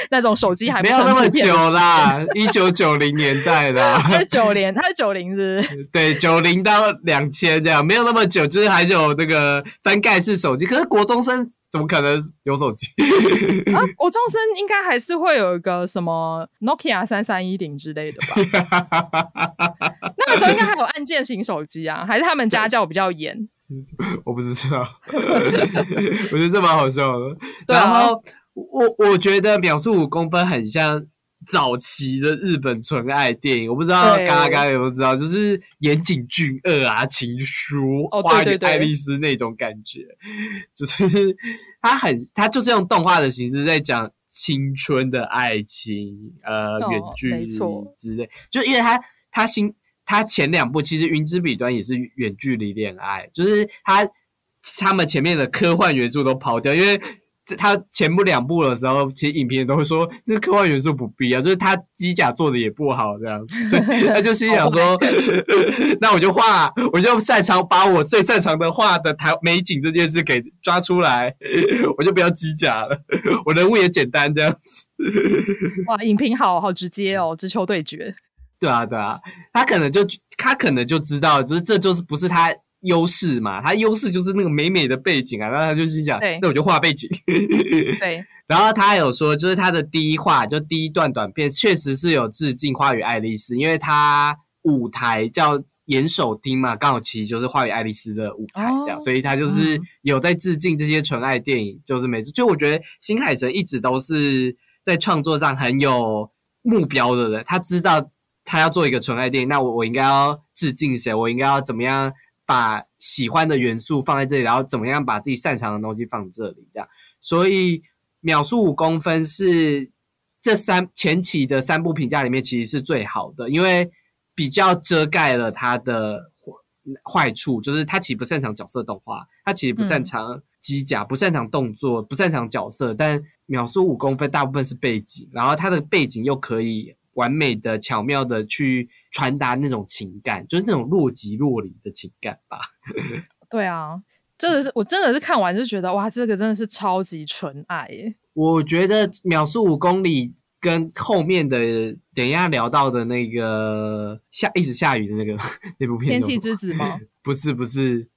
那种手机还没有那么久啦，一九九零年代的，他是九零，他是九零是？对，九零到两千这样，没有那么久，就是还有那个翻盖式手机。可是国中生怎么可能有手机？啊，国中生应该还是会有一个什么 Nokia 三三一零之类的吧？那个时候应该还有按键型手机啊，还是他们家教比较严？我不知道，我觉得这蛮好笑的。然后我我觉得秒速五公分很像早期的日本纯爱电影，我不知道嘎嘎有没有知道，就是岩井俊二啊，情书、花与爱丽丝那种感觉，就是 他很他就是用动画的形式在讲青春的爱情，呃，远距离之类，就因为他他新。他前两部其实《云之彼端》也是远距离恋爱，就是他他们前面的科幻元素都抛掉，因为他前部两部的时候，其实影评都会说这科幻元素不必要，就是他机甲做的也不好这样，所以 他就心想说，那我就画，我就擅长把我最擅长的画的台美景这件事给抓出来，我就不要机甲了，我人物也简单这样子。哇，影评好好直接哦，直球对决。对啊，对啊，他可能就他可能就知道，就是这就是不是他优势嘛，他优势就是那个美美的背景啊，然后他就心想，那我就画背景。对，然后他有说，就是他的第一画，就第一段短片，确实是有致敬《花与爱丽丝》，因为他舞台叫岩手町嘛，刚好其实就是《花与爱丽丝》的舞台这样，所以他就是有在致敬这些纯爱电影，就是每次。就我觉得新海诚一直都是在创作上很有目标的人，他知道。他要做一个纯爱电影，那我我应该要致敬谁？我应该要怎么样把喜欢的元素放在这里，然后怎么样把自己擅长的东西放这里？这样，所以秒速五公分是这三前期的三部评价里面其实是最好的，因为比较遮盖了它的坏处，就是他其实不擅长角色动画，他其实不擅长机甲，不擅长动作，不擅长角色。但秒速五公分大部分是背景，然后它的背景又可以。完美的、巧妙的去传达那种情感，就是那种若即若离的情感吧。对啊，真的是，我真的是看完就觉得，哇，这个真的是超级纯爱耶！我觉得秒速五公里跟后面的等一下聊到的那个下一直下雨的那个 那部片《天气之子》吗？不是，不是，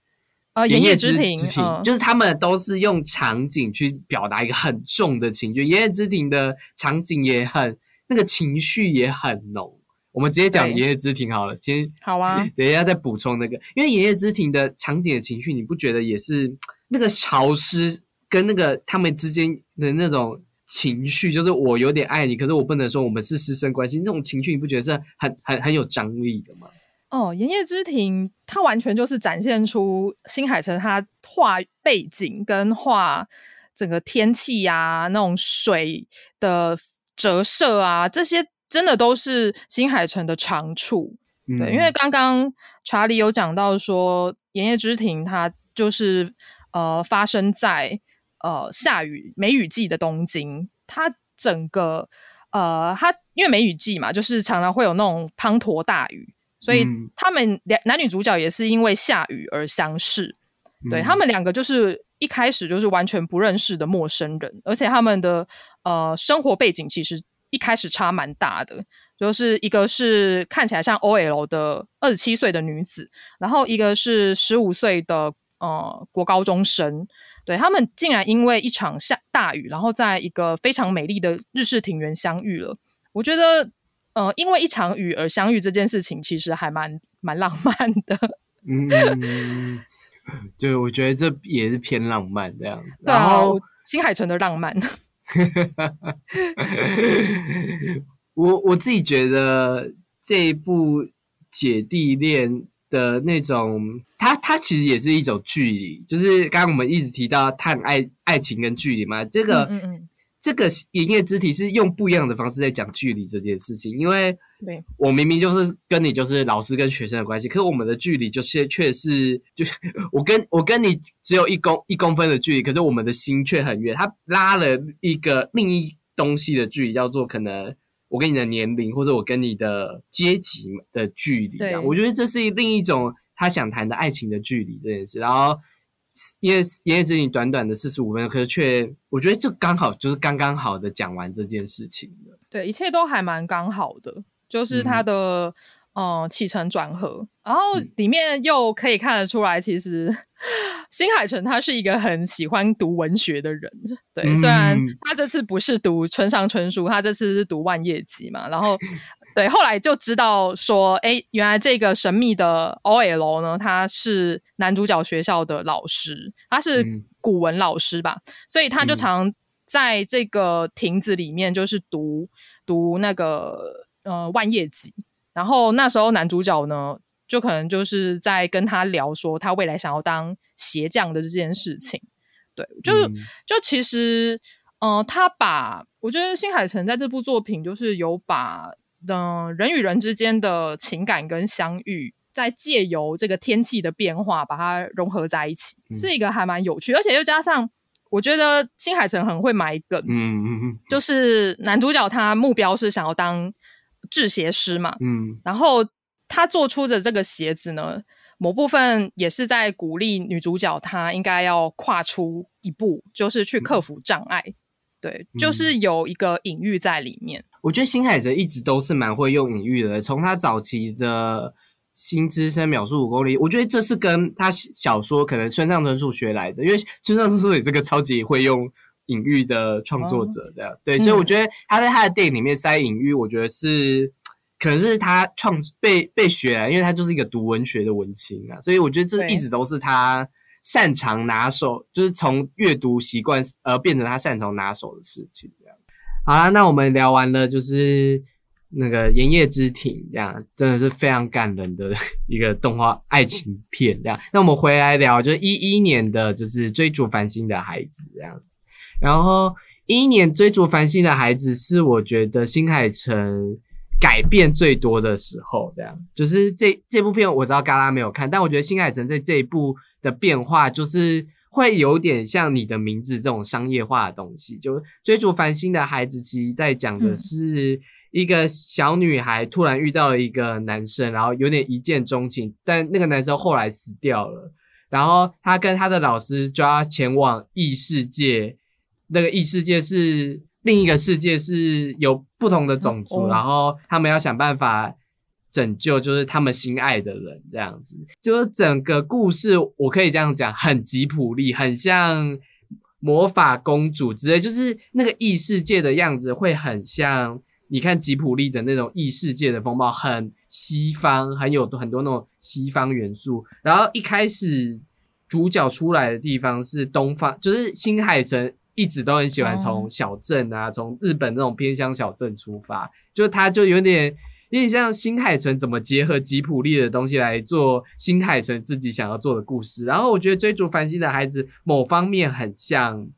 呃，《炎夜之庭》就是他们都是用场景去表达一个很重的情绪，《炎夜之庭》的场景也很。那个情绪也很浓，我们直接讲《爷爷之庭》好了。先好啊，等一下再补充那个，因为《爷爷之庭》的场景的情绪，你不觉得也是那个潮湿跟那个他们之间的那种情绪，就是我有点爱你，可是我不能说我们是师生关系，那种情绪你不觉得是很很很有张力的吗？哦，《爷爷之庭》它完全就是展现出新海诚他画背景跟画整个天气呀，那种水的。折射啊，这些真的都是新海诚的长处。对，因为刚刚查理有讲到说，《炎夜之庭》它就是呃发生在呃下雨梅雨季的东京，它整个呃它因为梅雨季嘛，就是常常会有那种滂沱大雨，所以他们两男女主角也是因为下雨而相识。对他们两个就是一开始就是完全不认识的陌生人，而且他们的呃生活背景其实一开始差蛮大的，就是一个是看起来像 OL 的二十七岁的女子，然后一个是十五岁的呃国高中生，对他们竟然因为一场下大雨，然后在一个非常美丽的日式庭园相遇了。我觉得呃因为一场雨而相遇这件事情其实还蛮蛮浪漫的。嗯。就我觉得这也是偏浪漫这样子，然后新海诚的浪漫，我我自己觉得这一部姐弟恋的那种，它它其实也是一种距离，就是刚刚我们一直提到探爱爱情跟距离嘛，这个嗯嗯这个营业肢体是用不一样的方式在讲距离这件事情，因为对我明明就是跟你就是老师跟学生的关系，可是我们的距离就是却是就是 我跟我跟你只有一公一公分的距离，可是我们的心却很远，他拉了一个另一东西的距离，叫做可能我跟你的年龄或者我跟你的阶级的距离啊对，我觉得这是另一种他想谈的爱情的距离这件事，然后。因为《言叶之女》短短的四十五分钟，可是却我觉得就刚好就是刚刚好的讲完这件事情了。对，一切都还蛮刚好的，就是它的嗯、呃起承转合，然后里面又可以看得出来，其实 新海诚他是一个很喜欢读文学的人。对，虽然嗯他这次不是读村上春树，他这次是读万叶集嘛，然后。对，后来就知道说，哎，原来这个神秘的 OL 呢，他是男主角学校的老师，他是嗯古文老师吧，所以他就嗯常在这个亭子里面就是读读那个呃万叶集，然后那时候男主角呢，就可能就是在跟他聊说他未来想要当鞋匠的这件事情，对，就是、嗯。就其实，呃，他把我觉得新海诚在这部作品就是有把嗯、呃人与人之间的情感跟相遇，在借由这个天气的变化把它融合在一起，嗯是一个还蛮有趣，而且又加上我觉得新海诚很会埋梗，嗯嗯嗯。就是男主角他目标是想要当制鞋师嘛，嗯然后他做出的这个鞋子呢，某部分也是在鼓励女主角她应该要跨出一步，就是去克服障碍。对，就是有一个隐喻在里面。我觉得新海诚一直都是蛮会用隐喻的，从他早期的《新之声秒速五公里》，我觉得这是跟他小说可能村上春树学来的，因为村上春树也是个超级会用隐喻的创作者这样，对，所以我觉得他在他的电影里面塞隐喻，我觉得是可能是他创被被学来，因为他就是一个读文学的文青啊，所以我觉得这一直都是他擅长拿手，就是从阅读习惯而变成他擅长拿手的事情，这样。好啦，那我们聊完了，就是那个《炎夜之庭》，这样真的是非常感人的一个动画爱情片，这样。那我们回来聊，就是一一年的，就是追逐繁星的孩子这样子。然后一一年追逐繁星的孩子是我觉得新海诚改变最多的时候，这样。就是这这部片我知道嘎拉没有看，但我觉得新海诚在这一部的变化就是。会有点像你的名字这种商业化的东西，就追逐繁星的孩子，其实在讲的是一个小女孩突然遇到了一个男生，然后有点一见钟情，但那个男生后来死掉了，然后他跟他的老师就要前往异世界，那个异世界是另一个世界，是有不同的种族，哦然后他们要想办法。拯救就是他们心爱的人，这样子，就是整个故事，我可以这样讲，很吉普力，很像魔法公主之类，就是那个异世界的样子，会很像你看吉普力的那种异世界的风貌，很西方，很有很多那种西方元素。然后一开始主角出来的地方是东方，就是新海诚一直都很喜欢从小镇啊，从日本那种偏乡小镇出发，就他就有点。有点像新海诚怎么结合吉普力的东西来做新海诚自己想要做的故事，然后我觉得追逐繁星的孩子某方面很像《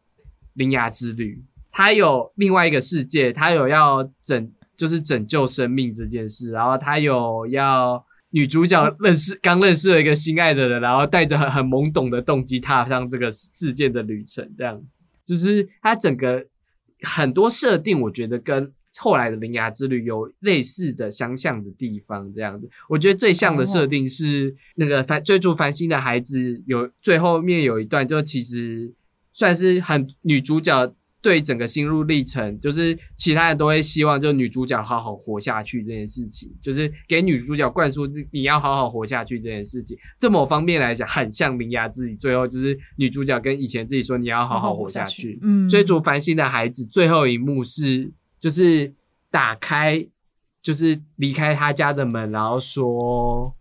铃芽之旅》，他有另外一个世界，他有要拯就是拯救生命这件事，然后他有要女主角认识刚认识了一个心爱的人，然后带着很很懵懂的动机踏上这个世界的旅程，这样子，就是它整个很多设定，我觉得跟。后来的《铃芽之旅》有类似的相像的地方，这样子，我觉得最像的设定是那个繁追逐繁星的孩子有最后面有一段，就其实算是很女主角对整个心路历程，就是其他人都会希望就女主角好好活下去这件事情，就是给女主角灌输你要好好活下去这件事情。这某方面来讲，很像《铃芽自己》，最后就是女主角跟以前自己说你要好好活下去。嗯，追逐繁星的孩子最后一幕是。就是打开，就是离开他家的门，然后说：“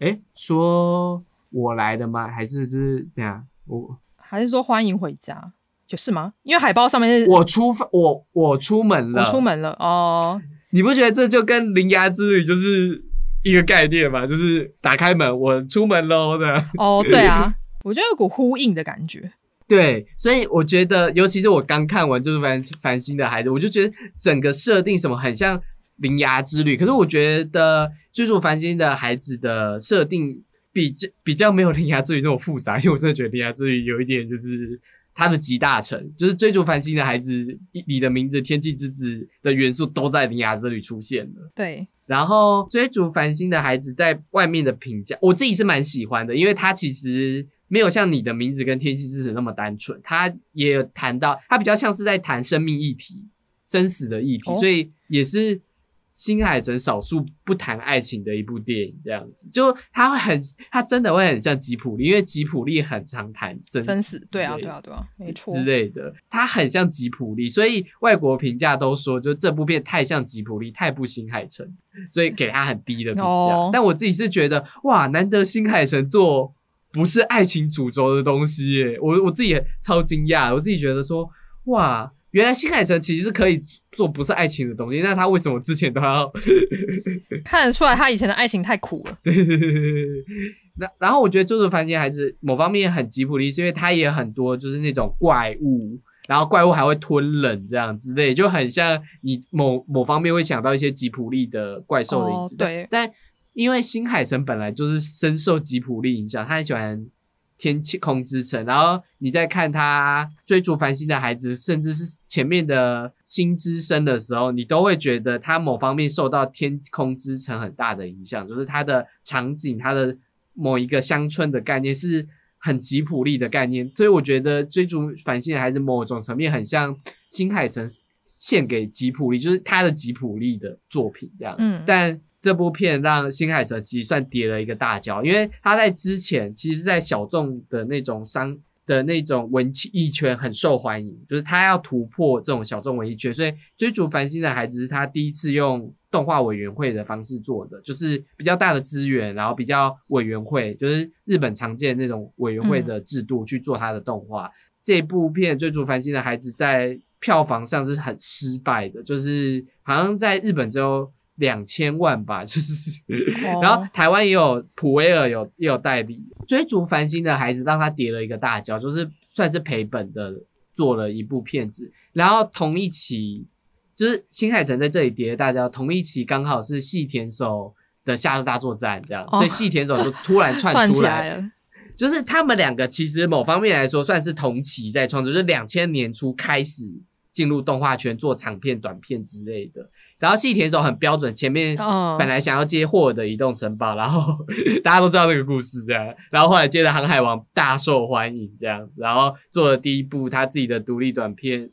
哎，说我来的吗？还是就是怎样？我还是说欢迎回家？有是吗？因为海报上面是我出发，我我出门了，我出门了哦。你不觉得这就跟《铃芽之旅》就是一个概念吗？就是打开门，我出门喽的。哦，对啊，我觉得有股呼应的感觉。对，所以我觉得，尤其是我刚看完就是繁繁星的孩子，我就觉得整个设定什么很像《铃芽之旅》，可是我觉得追逐繁星的孩子的设定比较比较没有《铃芽之旅》那么复杂，因为我真的觉得《铃芽之旅》有一点就是它的集大成，就是追逐繁星的孩子，你的名字天气之子的元素都在《铃芽之旅》出现了。对，然后追逐繁星的孩子在外面的评价，我自己是蛮喜欢的，因为他其实。没有像你的名字跟天气之子那么单纯，他也有谈到，他比较像是在谈生命议题、生死的议题，所以也是新海诚少数不谈爱情的一部电影。这样子，就他会很，他真的会很像吉普力，因为吉普力很常谈生死，对啊，对啊，对啊，没错之类的，他很像吉普力，所以外国评价都说，就这部片太像吉普力，太不新海诚，所以给他很低的评价。但我自己是觉得，哇，难得新海诚做。不是爱情主轴的东西耶，我我自己也超惊讶，我自己觉得说，哇，原来新海诚其实是可以做不是爱情的东西，那他为什么之前都要 看得出来他以前的爱情太苦了？对对对对对。那然后我觉得《周周凡间孩子》某方面很吉普力，是因为他也很多就是那种怪物，然后怪物还会吞人这样之类，就很像你某某方面会想到一些吉普力的怪兽的影子。对，但。因为新海诚本来就是深受吉普力影响，他很喜欢天气空之城。然后你在看他追逐繁星的孩子，甚至是前面的星之声的时候，你都会觉得他某方面受到天空之城很大的影响，就是他的场景，他的某一个乡村的概念是很吉普力的概念。所以我觉得追逐繁星的孩子某种层面很像新海诚献给吉普力，就是他的吉普力的作品这样。嗯，但。这部片让新海诚其实算跌了一个大跤，因为他在之前其实，在小众的那种商的那种文艺圈很受欢迎，就是他要突破这种小众文艺圈，所以追逐繁星的孩子是他第一次用动画委员会的方式做的，就是比较大的资源，然后比较委员会，就是日本常见那种委员会的制度去做他的动画。这部片追逐繁星的孩子在票房上是很失败的，就是好像在日本之后。两千万吧，就是，然后台湾也有普威尔有也有代理，追逐繁星的孩子让他跌了一个大跤，就是算是赔本的做了一部片子。然后同一期就是新海诚在这里跌了大跤，同一期刚好是细田守的夏日大作战这样，所以细田守就突然 窜出来了。就是他们两个其实某方面来说算是同期在创作，就是两千年初开始进入动画圈做长片、短片之类的。然后细田守很标准，前面本来想要接霍尔的移动城堡，然后 大家都知道那个故事这样，然后后来接着航海王大受欢迎这样子，然后做了第一部他自己的独立短片，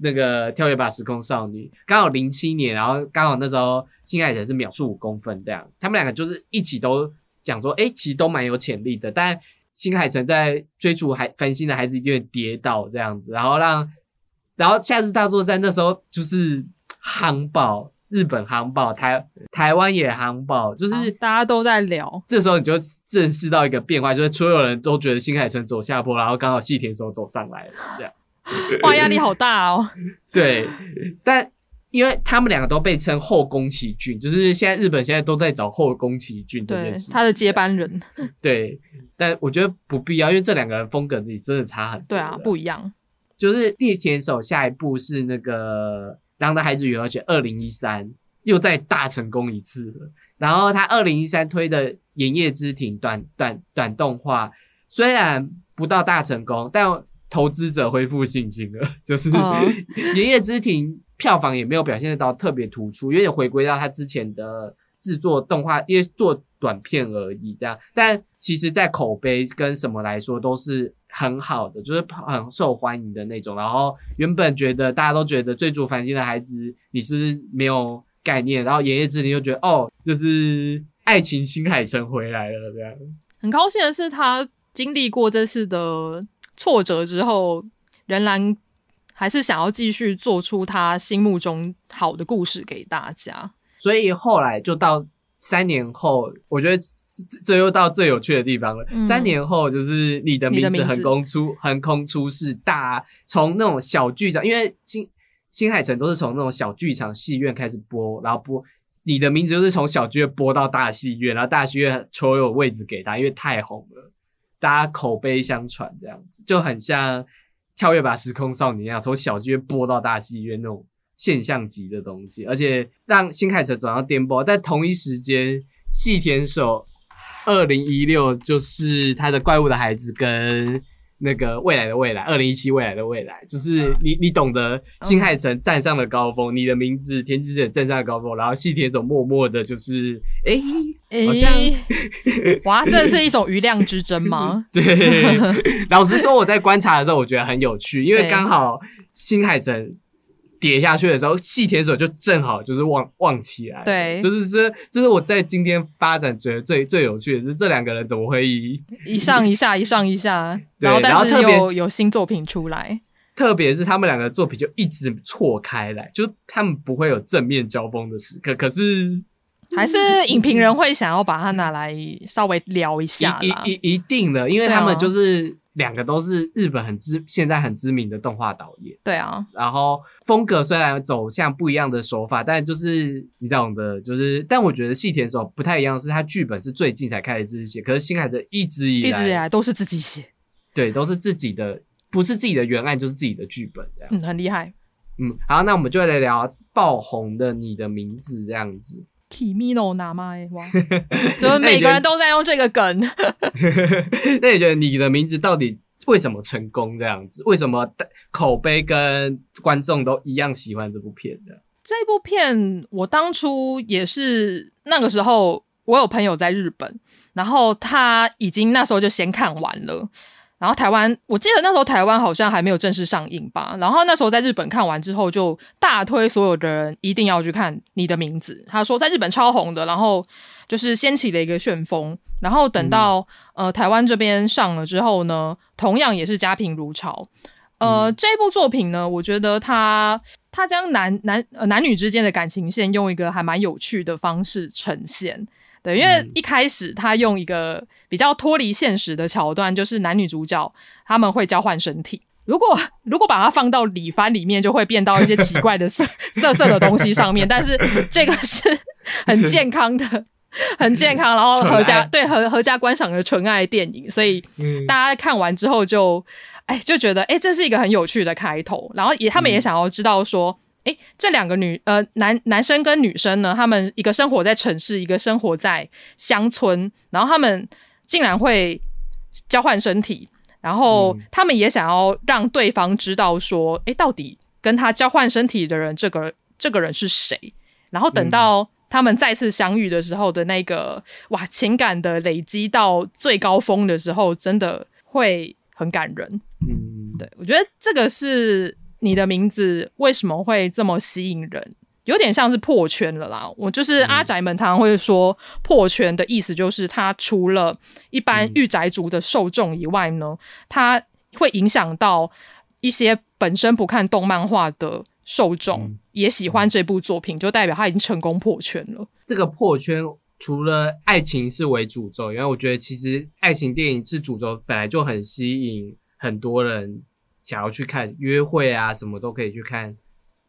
那个跳跃吧时空少女，刚好零七年，然后刚好那时候新海诚是秒速五公分这样，他们两个就是一起都讲说，哎，其实都蛮有潜力的，但新海诚在追逐海繁星的孩子有点跌倒这样子，然后让，然后夏日大作战那时候就是。航爆，日本航爆，台台湾也航爆，就是大家都在聊。这时候你就正视到一个变化，就是所有人都觉得新海诚走下坡，然后刚好细田守走上来了，这样。哇，压力好大哦。对，但因为他们两个都被称后宫崎骏，就是现在日本现在都在找后宫崎骏这件事，他的接班人。对，但我觉得不必要，因为这两个人风格自己真的差很多。对啊，不一样。就是细田守下一步是那个。狼的孩子与而且二零一三又再大成功一次了。然后他二零一三推的《炎夜之庭》短短短动画，虽然不到大成功，但投资者恢复信心了。就是《炎夜之庭》票房也没有表现得到特别突出，有点回归到他之前的制作动画，因为做短片而已这样。但其实，在口碑跟什么来说，都是。很好的，就是很受欢迎的那种。然后原本觉得大家都觉得追逐繁星的孩子你是没有概念，然后爷爷之灵又觉得哦，就是爱情新海诚回来了这样。很高兴的是，他经历过这次的挫折之后，仍然还是想要继续做出他心目中好的故事给大家。所以后来就到。三年后，我觉得这又到最有趣的地方了。嗯三年后就是你的名字你的名字横空出横空出世，大从那种小剧场，因为新新海诚都是从那种小剧场戏院开始播，然后播你的名字就是从小剧院播到大戏院，然后大戏院所有位置给他，因为太红了，大家口碑相传，这样子就很像跳跃吧时空少年一样，从小剧院播到大戏院那种现象级的东西，而且让新海诚走上颠簸。在同一时间，细田守二零一六就是他的怪物的孩子跟。那个未来的未来，二零一七未来的未来，就是你你懂得新海诚站上了高峰，你的名字田之子站上了高峰，然后细田守默默的就是，诶，好像诶哇，这是一种余量之争吗？对，老实说，我在观察的时候，我觉得很有趣，因为对刚好新海诚跌下去的时候，细田守就正好就是旺旺起来。对就是这，这是我在今天发展觉得最最有趣的是，这两个人怎么会一一上一下，一上一下，对然后但是然后特别又有新作品出来，特别是他们两个作品就一直错开来，就是他们不会有正面交锋的时刻，可是还是影评人会想要把它拿来稍微聊一下一。一一一定的，因为他们就是两个都是日本很知现在很知名的动画导演。对啊，然后风格虽然走向不一样的手法，但就是你懂的，就是但我觉得细田守不太一样，是他剧本是最近才开始自己写，可是新海诚一直以来一直以来都是自己写，对都是自己的，不是自己的原案就是自己的剧本这样。嗯，很厉害。嗯，好，那我们就来聊爆红的你的名字这样子。Kimino 拿麦哇，就是每个人都在用这个梗。那你觉得你的名字到底为什么成功这样子？为什么口碑跟观众都一样喜欢这部片的？这部片我当初也是那个时候，我有朋友在日本，然后他已经那时候就先看完了。然后台湾，我记得那时候台湾好像还没有正式上映吧。然后那时候在日本看完之后，就大推所有的人一定要去看《你的名字》。他说在日本超红的，然后就是掀起了一个旋风。然后等到、呃台湾这边上了之后呢，同样也是家贫如潮。呃，嗯这部作品呢，我觉得它它将男男呃男女之间的感情线用一个还蛮有趣的方式呈现。对，因为嗯一开始他用一个比较脱离现实的桥段，就是男女主角他们会交换身体。如果如果把它放到里番里面，就会变到一些奇怪的色 色色的东西上面。但是这个是很健康的、很健康，然后纯合家对合合家观赏的纯爱电影，所以嗯大家看完之后就，哎，就觉得哎，这是一个很有趣的开头。然后也他们也想要知道说，哎、这两个女呃男男生跟女生呢，他们一个生活在城市，一个生活在乡村，然后他们竟然会交换身体，然后嗯他们也想要让对方知道说，诶，到底跟他交换身体的人，这个这个人是谁？然后等到他们再次相遇的时候的那个哇，情感的累积到最高峰的时候，真的会很感人。嗯，对我觉得这个是你的名字为什么会这么吸引人，有点像是破圈了啦。我就是阿宅们常常会说破圈的意思，就是它除了一般御宅族的受众以外呢，它会影响到一些本身不看动漫画的受众、嗯。也喜欢这部作品，就代表他已经成功破圈了。这个破圈除了爱情是为主轴，因为我觉得其实爱情电影是主轴，本来就很吸引很多人想要去看，约会啊什么都可以去看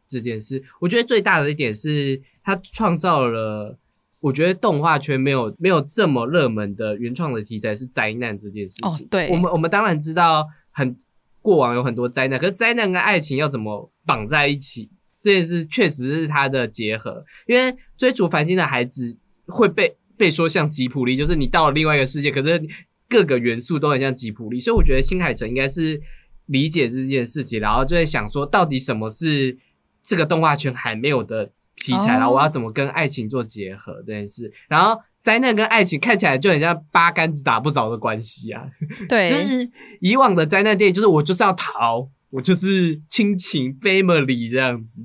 这件事。我觉得最大的一点是，它创造了。我觉得动画圈没有没有这么热门的原创的题材是灾难这件事情。哦对我们我们当然知道很过往有很多灾难，可是灾难跟爱情要怎么绑在一起？这件事确实是它的结合，因为追逐繁星的孩子会被被说像吉普力，就是你到了另外一个世界，可是各个元素都很像吉普力，所以我觉得新海诚应该是理解这件事情，然后就在想说，到底什么是这个动画圈还没有的题材，哦。然后我要怎么跟爱情做结合这件事，然后灾难跟爱情看起来就很像八竿子打不着的关系啊，对，就是以往的灾难电影，就是我就是要逃，我就是亲情 family 这样子。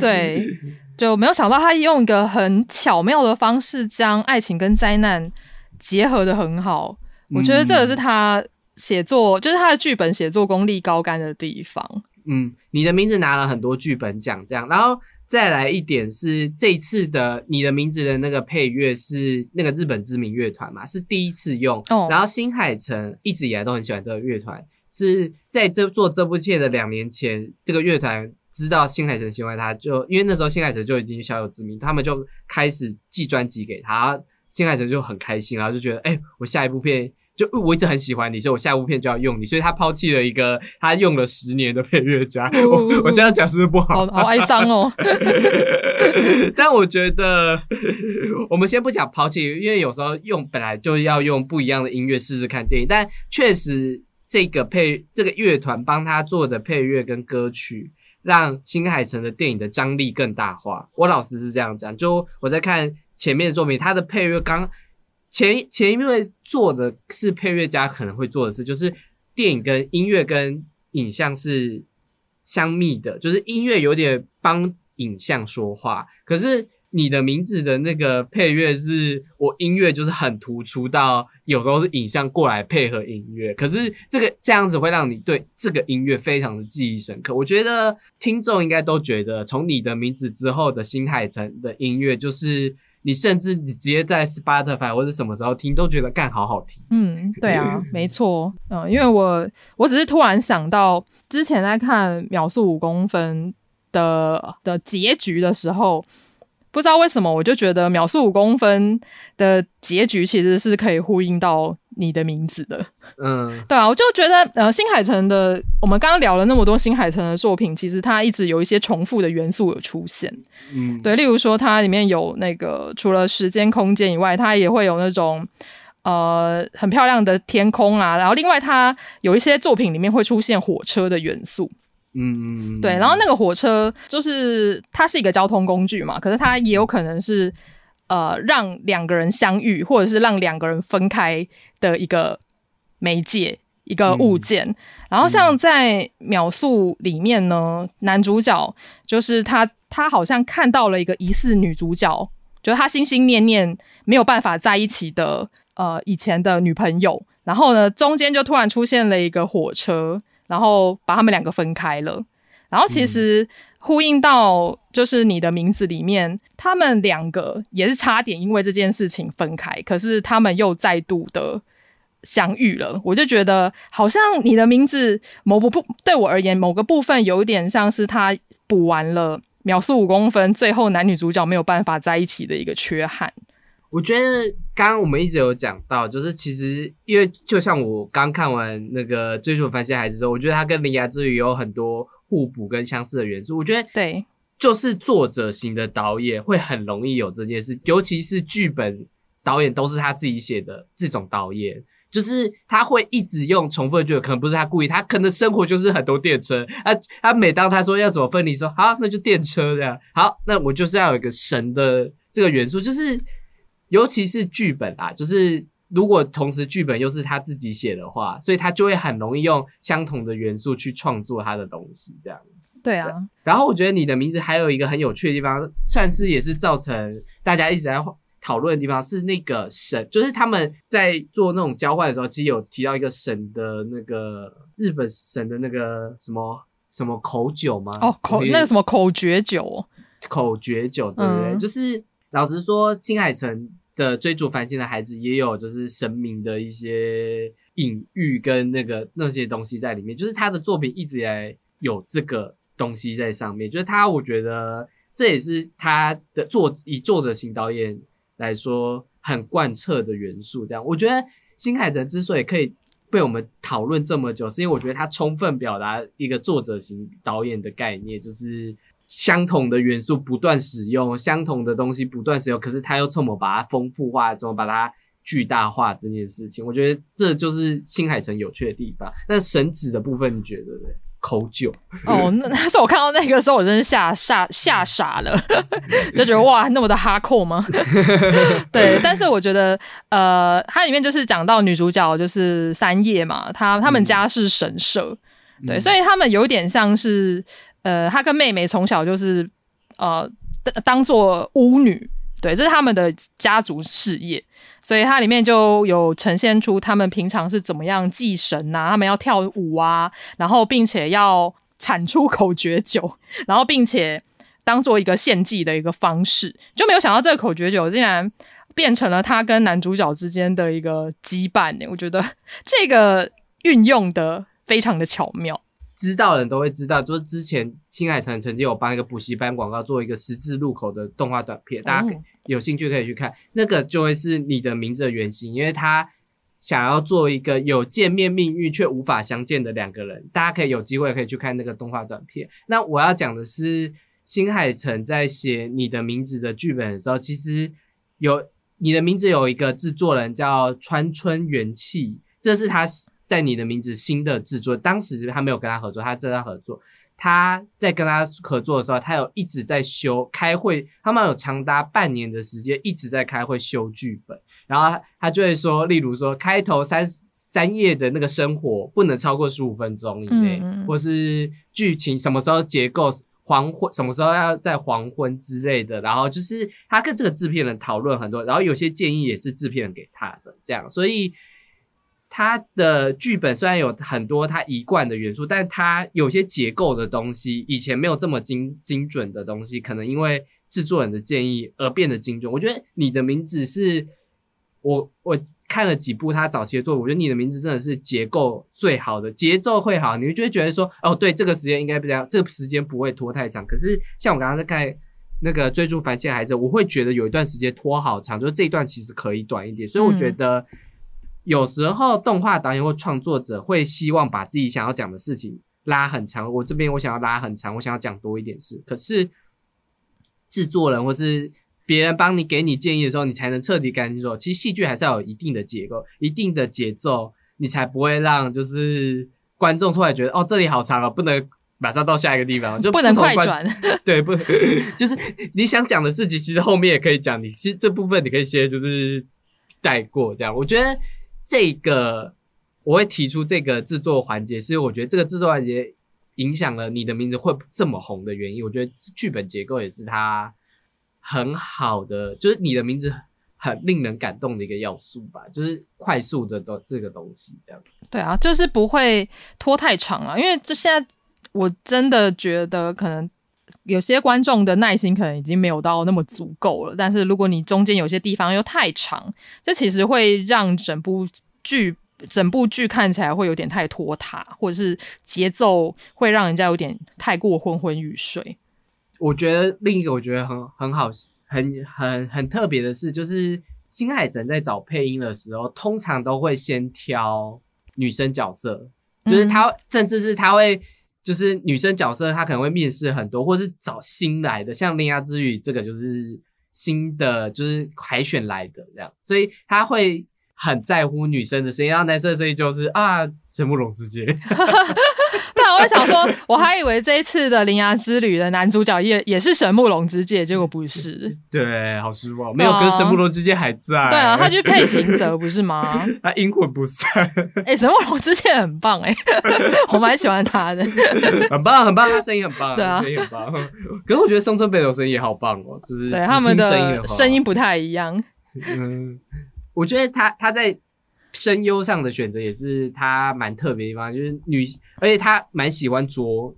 对，就没有想到他用一个很巧妙的方式将爱情跟灾难结合的很好。我觉得这个是他写作，就是他的剧本写作功力高干的地方。嗯，你的名字拿了很多剧本奖，这样，然后再来一点是这一次的你的名字的那个配乐是那个日本知名乐团嘛，是第一次用。哦然后新海诚一直以来都很喜欢这个乐团，是在这做这部片的两年前，这个乐团知道新海诚喜欢他，就因为那时候新海诚就已经小有知名，他们就开始寄专辑给他，新海诚就很开心，然后就觉得，哎、我下一部片。就我一直很喜欢你，所以我下一部片就要用你，所以他抛弃了一个他用了十年的配乐家。我我这样讲是不是不好？好好哀伤哦。但我觉得，我们先不讲抛弃，因为有时候用本来就要用不一样的音乐试试看电影。但确实，这个配这个乐团帮他做的配乐跟歌曲，让新海诚的电影的张力更大化。我老实是这样讲，就我在看前面的作品，他的配乐刚前前一位做的是配乐家可能会做的事，就是电影跟音乐跟影像是相密的，就是音乐有点帮影像说话，可是你的名字的那个配乐是我音乐就是很突出到有时候是影像过来配合音乐，可是这个这样子会让你对这个音乐非常的记忆深刻。我觉得听众应该都觉得，从你的名字之后的新海诚的音乐，就是你甚至你直接在 Spotify 或者什么时候听都觉得干好好听。嗯，对啊，没错，嗯，因为我我只是突然想到，之前在看《秒速五公分》的的结局的时候，不知道为什么我就觉得《秒速五公分》的结局其实是可以呼应到你的名字的。嗯对啊，我就觉得呃，新海诚的，我们刚刚聊了那么多新海诚的作品，其实它一直有一些重复的元素有出现。嗯，对，例如说它里面有那个除了时间空间以外，它也会有那种呃很漂亮的天空啊，然后另外它有一些作品里面会出现火车的元素。嗯嗯，对，然后那个火车就是它是一个交通工具嘛，可是它也有可能是呃让两个人相遇，或者是让两个人分开的一个媒介。一个物件，然后像在秒速里面呢，男主角就是他，他好像看到了一个疑似女主角，就是他心心念念没有办法在一起的呃以前的女朋友，然后呢中间就突然出现了一个火车，然后把他们两个分开了。然后其实呼应到就是你的名字里面，他们两个也是差点因为这件事情分开，可是他们又再度的相遇了。我就觉得好像你的名字某部对我而言某个部分有点像是他补完了秒速五公分最后男女主角没有办法在一起的一个缺憾。我觉得刚刚我们一直有讲到，就是其实因为就像我刚看完那个《追逐繁星孩子》之后，我觉得他跟《铃芽之旅》有很多互补跟相似的元素。我觉得对，就是作者型的导演会很容易有这件事，尤其是剧本导演都是他自己写的这种导演。就是他会一直用重复的句子，可能不是他故意，他可能生活就是很多电车。他他每当他说要怎么分离，说好那就电车这样。好，那我就是要有一个神的这个元素，就是尤其是剧本啊，就是如果同时剧本又是他自己写的话，所以他就会很容易用相同的元素去创作他的东西这样。对啊，然后我觉得你的名字还有一个很有趣的地方，算是也是造成大家一直在讨论的地方，是那个神，就是他们在做那种交换的时候，其实有提到一个神的那个日本神的那个什么什么口酒吗？哦，口那个什么口诀酒，口诀酒，对不对？嗯就是老实说，金海诚的追逐繁星的孩子也有就是神明的一些隐喻跟那个那些东西在里面，就是他的作品一直以来有这个东西在上面，就是他我觉得这也是他的作以作者型导演来说很贯彻的元素。这样，我觉得新海诚之所以可以被我们讨论这么久，是因为我觉得他充分表达一个作者型导演的概念，就是。相同的元素不断使用，相同的东西不断使用，可是他又怎么把它丰富化，怎么把它巨大化这件事情，我觉得这就是新海诚有趣的地方。那神子的部分，你觉得呢？口酒哦，那 那时候我看到那个时候，我真是吓吓吓傻了，就 觉得哇，那么的哈扣吗？对，但是我觉得，呃，它里面就是讲到女主角就是三叶嘛，她他们家是神社，对，所以他们有点像是，呃，她跟妹妹从小就是呃当做巫女，对，这是他们的家族事业。所以它里面就有呈现出他们平常是怎么样祭神呐、啊，他们要跳舞啊，然后并且要产出口诀酒，然后并且当做一个献祭的一个方式，就没有想到这个口诀酒竟然变成了他跟男主角之间的一个羁绊呢。我觉得这个运用的非常的巧妙。知道的人都会知道，就是之前新海诚曾经有帮一个补习班广告做一个十字路口的动画短片，大家有兴趣可以去看，那个就会是你的名字的原型，因为他想要做一个有见面命运却无法相见的两个人，大家可以有机会可以去看那个动画短片。那我要讲的是，新海诚在写你的名字的剧本的时候，其实有你的名字有一个制作人叫川村元气，这是他。在你的名字新的制作，当时他没有跟他合作，他跟他合作。他在跟他合作的时候，他有一直在修开会，他们有长达半年的时间一直在开会修剧本。然后他就会说，例如说开头三三页的那个生活不能超过十五分钟以内，或是剧情什么时候结构黄昏什么时候要在黄昏之类的。然后就是他跟这个制片人讨论很多，然后有些建议也是制片人给他的，这样，所以。他的剧本虽然有很多他一贯的元素，但他有些结构的东西以前没有这么精精准的东西，可能因为制作人的建议而变得精准。我觉得你的名字是我我看了几部他早期的作品，我觉得你的名字真的是结构最好的，节奏会好，你就会觉得说哦，对，这个时间应该不这样，这个时间不会拖太长。可是像我刚刚在看那个追逐凡线孩子，我会觉得有一段时间拖好长，就是这一段其实可以短一点，所以我觉得。有时候动画导演或创作者会希望把自己想要讲的事情拉很长，我这边我想要拉很长，我想要讲多一点事。可是制作人或是别人帮你给你建议的时候，你才能彻底感受。其实戏剧还是要有一定的结构、一定的节奏，你才不会让就是观众突然觉得哦这里好长啊，不能马上到下一个地方，就不能快转。对，不 就是你想讲的事情，其实后面也可以讲。你其实这部分你可以先就是带过这样，我觉得。这个我会提出这个制作环节，是因为我觉得这个制作环节影响了你的名字会这么红的原因。我觉得剧本结构也是它很好的，就是你的名字很令人感动的一个要素吧，就是快速的都这个东西这样。对啊，就是不会拖太长啊，因为这现在我真的觉得可能有些观众的耐心可能已经没有到那么足够了。但是如果你中间有些地方又太长，这其实会让整部剧整部剧看起来会有点太拖沓，或者是节奏会让人家有点太过昏昏欲睡。我觉得另一个我觉得很很好、很很很特别的是，就是新海诚在找配音的时候，通常都会先挑女生角色，就是他甚至是他会就是女生角色，她可能会面试很多，或者是找新来的，像《铃芽之语》这个就是新的，就是海选来的这样，所以她会。很在乎女生的声音，然后男生的声音就是啊，神木龙之接。我想说，我还以为这一次的《铃芽之旅》的男主角也也是神木龙之介，结果不是。对，好失望，没有跟神木龙之介还在。对啊，他去配秦泽不是吗？他阴魂不散。哎，神木龙之介很棒哎，我蛮喜欢他的。很棒，很棒，他声音很棒，对啊，声音很棒。可是我觉得松村北斗声音也好棒哦，就是对他们的声音不太一样。嗯。我觉得他他在声优上的选择也是他蛮特别的地方，就是女，而且他蛮喜欢着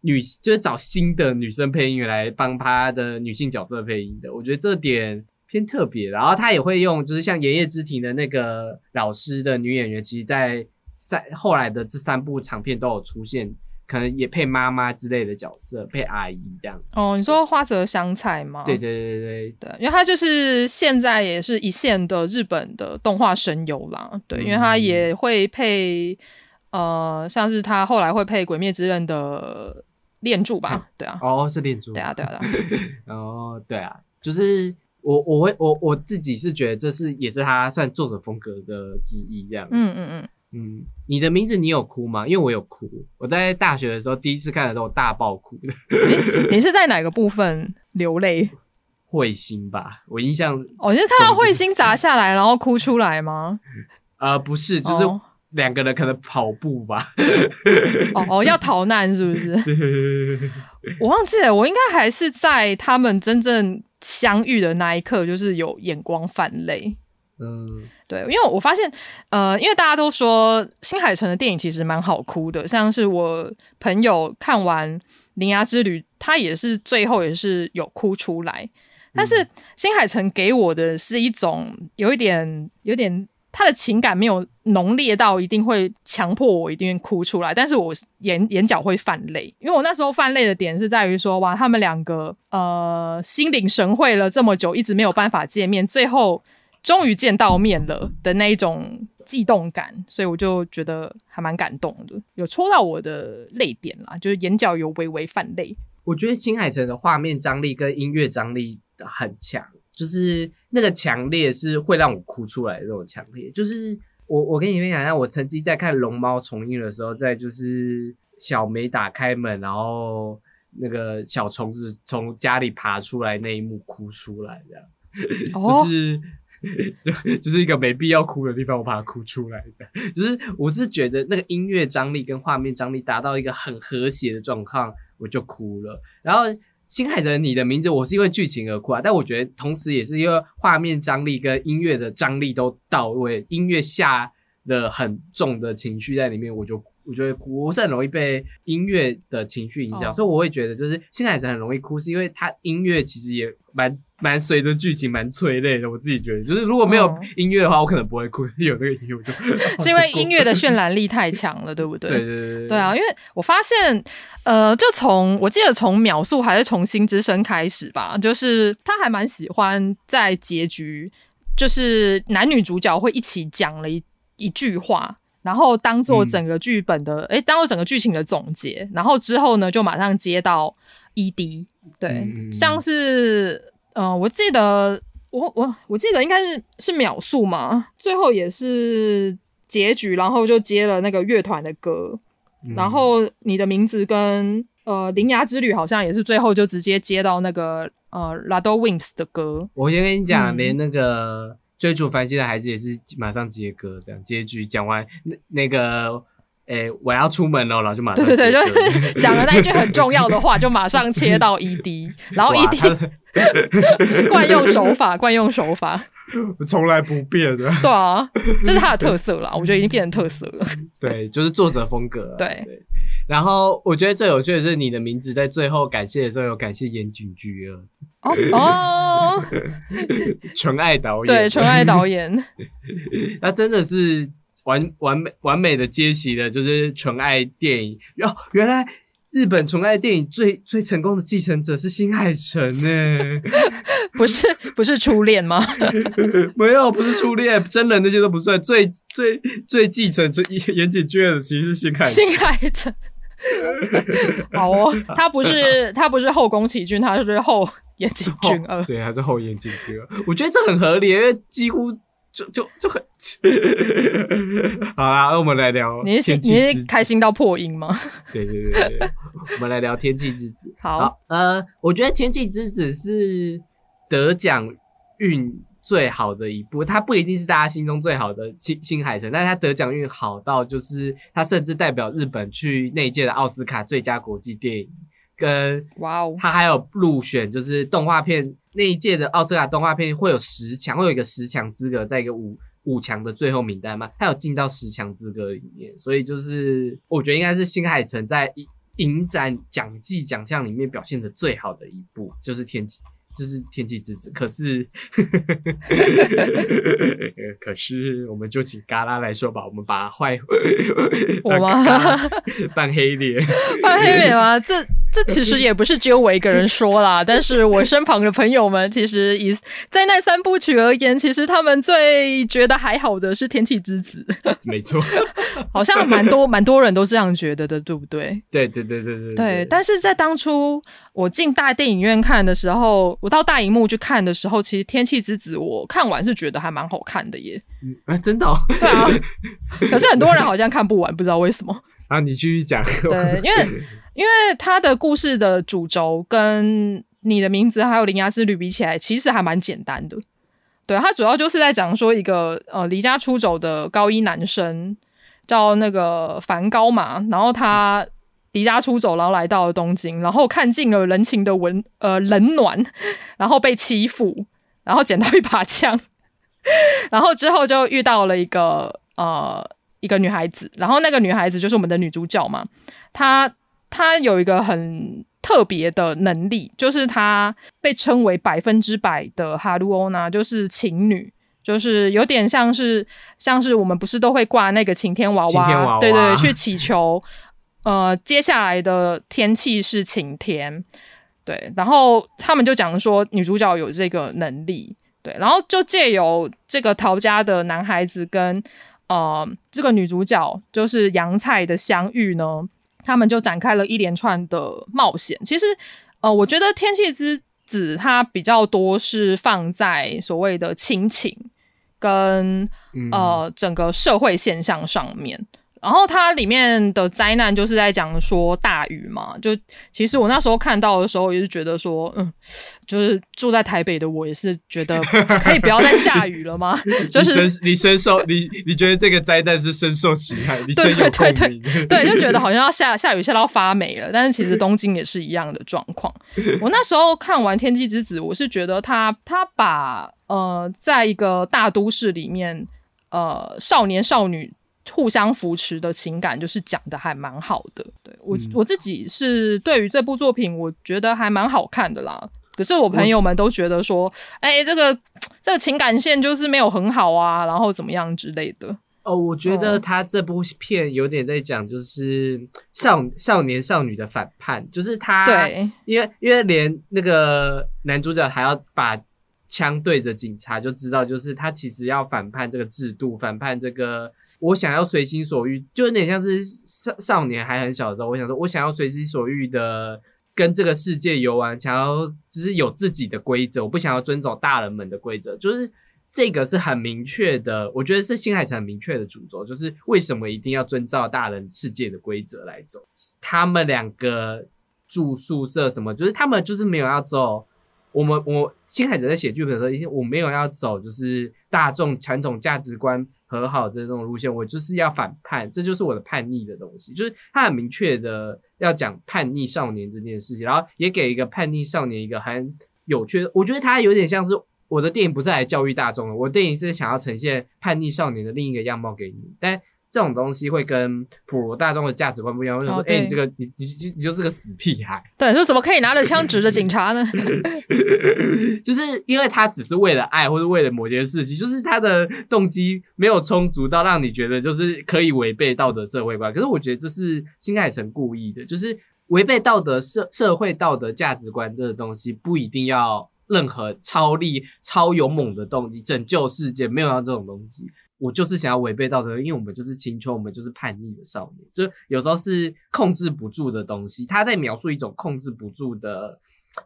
女，就是找新的女生配音员来帮他的女性角色配音的。我觉得这点偏特别。然后他也会用，就是像《炎夜之庭》的那个老师的女演员，其实在三后来的这三部长片都有出现。可能也配妈妈之类的角色，配阿姨这样。哦，你说花泽香菜吗？对对对对对，因为他就是现在也是一线的日本的动画声优啦。对，因为他也会配，呃，像是他后来会配《鬼灭之刃》的炼柱吧？对啊。哦，是炼柱。对啊，对啊。哦，对啊，就是我我会我我自己是觉得这是也是他算作者风格的之一这样。嗯嗯嗯。嗯，你的名字你有哭吗？因为我有哭，我在大学的时候第一次看的时候大爆哭的。你是在哪个部分流泪？彗星吧，我印象。哦，你是看到彗星砸下来然后哭出来吗？呃，不是，就是两个人可能跑步吧。哦哦，要逃难是不是？我忘记了，我应该还是在他们真正相遇的那一刻，就是有眼光泛泪。嗯。对，因为我发现，呃，因为大家都说新海诚的电影其实蛮好哭的，像是我朋友看完铃芽之旅》，他也是最后也是有哭出来。但是新海诚给我的是一种有一点有点他的情感没有浓烈到一定会强迫我一定会哭出来，但是我眼眼角会泛泪，因为我那时候泛泪的点是在于说哇，他们两个呃心领神会了这么久，一直没有办法见面，最后终于见到面了的那一种悸动感，所以我就觉得还蛮感动的，有戳到我的泪点啦，就是眼角有微微泛泪。我觉得新海诚的画面张力跟音乐张力。很强，就是那个强烈是会让我哭出来的那种强烈。就是我我跟你分享一下，我曾经在看《龙猫》重映的时候，在就是小梅打开门，然后那个小虫子从家里爬出来那一幕哭出来，这样，就是 就 就是一个没必要哭的地方，我把它哭出来的。就是我是觉得那个音乐张力跟画面张力达到一个很和谐的状况，我就哭了。然后。新海诚，你的名字我是因为剧情而哭啊，但我觉得同时也是因为画面张力跟音乐的张力都到位，音乐下了很重的情绪在里面，我就我觉得我是很容易被音乐的情绪影响，所以我会觉得就是新海诚很容易哭，是因为他音乐其实也蛮。蛮随着剧情蛮催泪的，我自己觉得，就是如果没有音乐的话，我可能不会哭。有那个音乐，我就 是因为音乐的渲染力太强了，对不对？对对对对啊！因为我发现，呃，就从我记得从秒速还是从新之声开始吧，就是他还蛮喜欢在结局，就是男女主角会一起讲了一一句话，然后当做整个剧本的，哎，当做整个剧情的总结，然后之后呢，就马上接到 ED，对，像是。嗯，我记得我我我记得应该是是秒速嘛，最后也是结局，然后就接了那个乐团的歌，然后你的名字跟呃铃芽之旅好像也是最后就直接接到那个呃 Lado Wings 的歌。我先跟你讲，连那个追逐繁星的孩子也是马上接歌，这样结局讲完那那个。哎，我要出门了，然后就马上对对对，就是 讲了那一句很重要的话，就马上切到 ED，然后 ED 惯用手法，惯用手法，从来不变的。对啊，这是他的特色了，我觉得已经变成特色了。对，就是作者风格。对，然后我觉得最有趣的是你的名字在最后感谢的时候有感谢严谨居二哦，纯爱导演，对，纯爱导演，那真的是。完完美完美的接袭的，就是纯爱电影哟。原来日本纯爱电影最最成功的继承者是新海诚呢？不是不是初恋吗？没有，不是初恋，真人那些都不算。最最最继承这严谨剧的其实是新海新海诚。好哦，他不是他不是后宫崎骏，他是后岩井俊二。对，他是后岩井俊二。我觉得这很合理，因为几乎。就就就很 好啦，那我们来聊。你是你是开心到破音吗？对对对对，我们来聊《天气之子》。好，呃，我觉得《天气之子》是得奖运最好的一部，它不一定是大家心中最好的新新海诚，但是它得奖运好到就是它甚至代表日本去那一届的奥斯卡最佳国际电影。跟哇哦，他还有入选，就是动画片那一届的奥斯卡动画片会有十强，会有一个十强资格，在一个五五强的最后名单嘛，他有进到十强资格里面，所以就是我觉得应该是新海诚在影展奖季奖项里面表现的最好的一部，就是天气。就是天气之子，可是，可是，我们就请嘎拉来说吧，我们把坏，我吗？扮黑脸，扮黑脸吗？这这其实也不是只有我一个人说啦，但是我身旁的朋友们，其实以在那三部曲而言，其实他们最觉得还好的是天气之子，没错，好像蛮多蛮多人都这样觉得的，对不对？对对对对对对，但是在当初。我进大电影院看的时候，我到大荧幕去看的时候，其实《天气之子》我看完是觉得还蛮好看的耶。哎，真的？对啊。可是很多人好像看不完，不知道为什么。啊，你继续讲。对，因为因为他的故事的主轴跟你的名字还有《铃芽之旅》比起来，其实还蛮简单的。对，他主要就是在讲说一个呃离家出走的高一男生叫那个梵高嘛，然后他。离家出走，然后来到了东京，然后看尽了人情的温呃冷暖，然后被欺负，然后捡到一把枪，然后之后就遇到了一个呃一个女孩子，然后那个女孩子就是我们的女主角嘛，她她有一个很特别的能力，就是她被称为百分之百的哈鲁欧娜，就是情女，就是有点像是像是我们不是都会挂那个晴天娃晴天娃娃对对，去祈求呃接下来的天气是晴天。对，然后他们就讲说女主角有这个能力，对，然后就借由这个陶家的男孩子跟呃这个女主角就是杨菜的相遇呢，他们就展开了一连串的冒险。其实呃，我觉得《天气之子》它比较多是放在所谓的亲情跟嗯呃整个社会现象上面。然后它里面的灾难就是在讲说大雨嘛，就其实我那时候看到的时候也是觉得说，嗯，就是住在台北的我也是觉得 可以不要再下雨了吗？就是你深受你你觉得这个灾难是深受其害，你深有对对共鸣。对，就觉得好像要下下雨下到发霉了，但是其实东京也是一样的状况。我那时候看完《天气之子》，我是觉得他他把呃，在一个大都市里面，呃，少年少女互相扶持的情感，就是讲的还蛮好的。对我、嗯我自己是对于这部作品，我觉得还蛮好看的啦。可是我朋友们都觉得说，哎、这个这个情感线就是没有很好啊，然后怎么样之类的。哦，我觉得哦他这部片有点在讲，就是少少年少女的反叛，就是他，对，因为因为连那个男主角还要把枪对着警察，就知道就是他其实要反叛这个制度，反叛这个我想要随心所欲，就有点像是少少年还很小的时候，我想说我想要随心所欲的。跟这个世界游玩，想要就是有自己的规则，我不想要遵守大人们的规则，就是这个是很明确的，我觉得是新海诚很明确的主轴，就是为什么一定要遵照大人世界的规则来走。他们两个住宿舍什么，就是他们就是没有要走。我们我新海诚在写剧本的时候，已经我没有要走就是大众传统价值观和好的这种路线，我就是要反叛，这就是我的叛逆的东西。就是他很明确的要讲叛逆少年这件事情，然后也给一个叛逆少年一个很有趣的，我觉得他有点像是我的电影不是来教育大众的，我电影是想要呈现叛逆少年的另一个样貌给你，但这种东西会跟普罗大众的价值观不一样。我想说，哎、这个你你你你就是个死屁孩，对，说怎么可以拿着枪指着警察呢？就是因为他只是为了爱或者为了某件事情，就是他的动机没有充足到让你觉得就是可以违背道德社会观。可是我觉得这是新海诚故意的，就是违背道德社社会道德价值观这个东西不一定要任何超力、超勇猛的动机拯救世界，没有要这种东西。我就是想要违背道德，因为我们就是青春，我们就是叛逆的少年，就有时候是控制不住的东西。他在描述一种控制不住的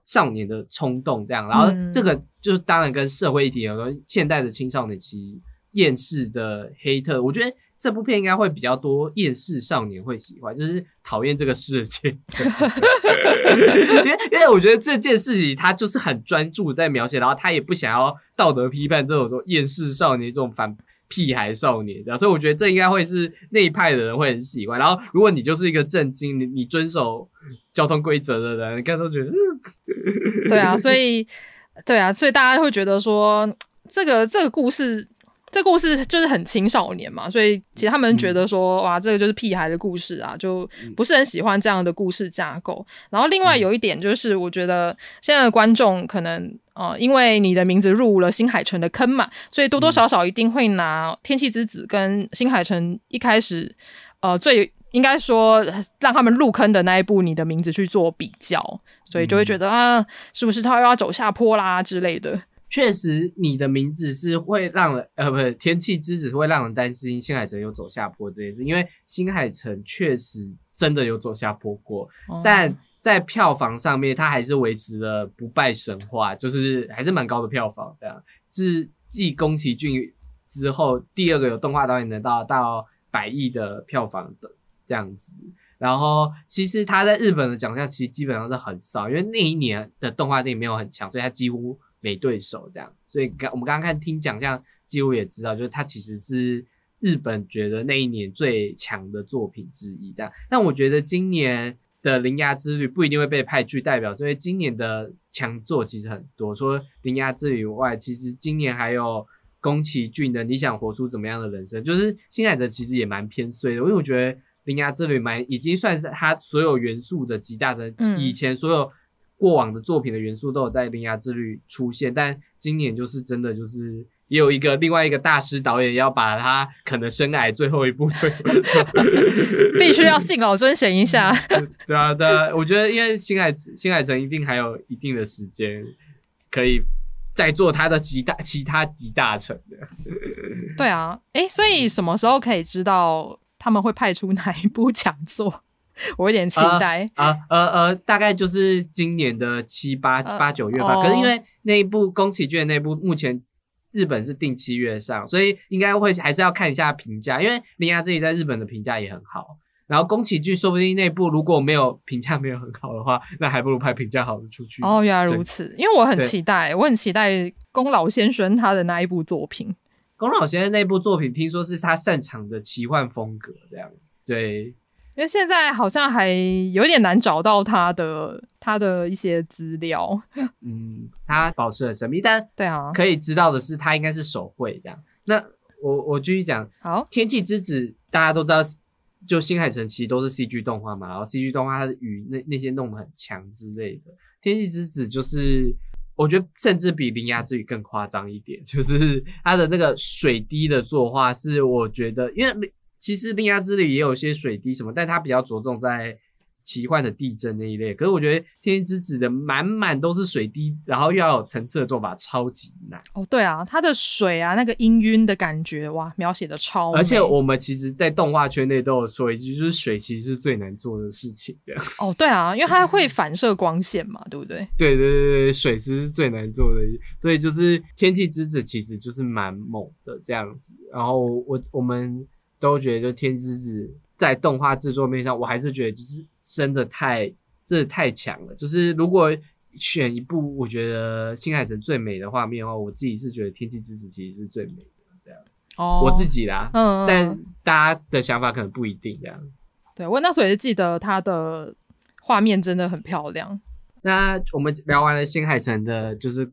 少年的冲动，这样。然后嗯这个就是当然跟社会议题有关，现代的青少年其实厌世的黑特，我觉得这部片应该会比较多厌世少年会喜欢，就是讨厌这个世界。因为因为我觉得这件事情他就是很专注在描写，然后他也不想要道德批判这种说厌世少年这种反屁孩少年这样，所以我觉得这应该会是那一派的人会很喜欢。然后如果你就是一个正经，你你遵守交通规则的人，看都觉得嗯 对啊，所以对啊，所以大家会觉得说，这个这个故事，这故事就是很青少年嘛，所以其实他们觉得说，哇，这个就是屁孩的故事啊，就不是很喜欢这样的故事架构。然后另外有一点就是，我觉得现在的观众可能。呃，因为你的名字入了新海诚的坑嘛，所以多多少少一定会拿《天气之子》跟新海诚一开始，呃，最应该说让他们入坑的那一部《你的名字》去做比较，所以就会觉得、啊，是不是他又要走下坡啦之类的。确实，你的名字是会让人呃，不是天气之子会让人担心新海诚有走下坡这件事，因为新海诚确实真的有走下坡过，哦但在票房上面，它还是维持了不败神话，就是还是蛮高的票房。这样，自继宫崎骏之后，第二个有动画导演能到到百亿的票房的这样子。然后，其实他在日本的奖项其实基本上是很少，因为那一年的动画电影没有很强，所以他几乎没对手这样。所以刚我们刚刚看听奖项，几乎也知道，就是他其实是日本觉得那一年最强的作品之一这样。但我觉得今年的《铃芽之旅》不一定会被派去代表，所以今年的强作其实很多。除了《铃芽之旅以》外，其实今年还有宫崎骏的《你想活出怎么样的人生》，就是新海诚其实也蛮偏衰的，因为我觉得铃芽之旅蛮已经算是他所有元素的极大的，嗯以前所有过往的作品的元素都有在铃芽之旅出现，但今年就是真的就是。也有一个另外一个大师导演要把他可能生癌最后一部推，必须要敬老尊贤一下。对啊，对啊，我觉得因为新海新海诚一定还有一定的时间可以再做他的极大其他集大成的。对啊，诶，所以什么时候可以知道他们会派出哪一部讲座？我有点期待。啊呃呃，大概就是今年的七八呃八九月吧。哦可是因为那一部宫崎骏的那部目前。日本是定七月上，所以应该会还是要看一下评价，因为铃芽自己在日本的评价也很好。然后宫崎骏说不定那部如果没有评价没有很好的话，那还不如拍评价好的出去。哦，原来如此，因为我很期待，我很期待宫老先生他的那一部作品。宫老先生那部作品，听说是他擅长的奇幻风格，这样对。因为现在好像还有点难找到他的他的一些资料。嗯，他保持很神秘，但对啊，可以知道的是，他应该是手绘这样。那我我继续讲，好，《天气之子》大家都知道，就新海诚其实都是 CG 动画嘛，然后 CG 动画它的雨那那些弄得很强之类的，《天气之子》就是我觉得甚至比《铃芽之语》更夸张一点，就是它的那个水滴的作画是我觉得，因为其实《铃芽之旅》也有些水滴什么，但它比较着重在。奇幻的地震那一类，可是我觉得《天气之子》的满满都是水滴，然后又要有层次的做法，超级难。哦，对啊，它的水啊，那个氤氲的感觉，哇，描写的超美。而且我们其实，在动画圈内都有说一句，就是水其实是最难做的事情。这样哦，对啊，因为它会反射光线嘛，对不对？对对对对，水其实是最难做的，所以就是《天气之子》其实就是蛮猛的这样子。然后我我们都觉得，就《天气之子》在动画制作面上，我还是觉得就是真的太真的太强了。就是如果选一部我觉得新海诚最美的画面的话，我自己是觉得《天气之子》其实是最美的。这样，哦，我自己啦，嗯，嗯，但嗯大家的想法可能不一定这样。对我那时候也是记得它的画面真的很漂亮。那我们聊完了新海诚的，就是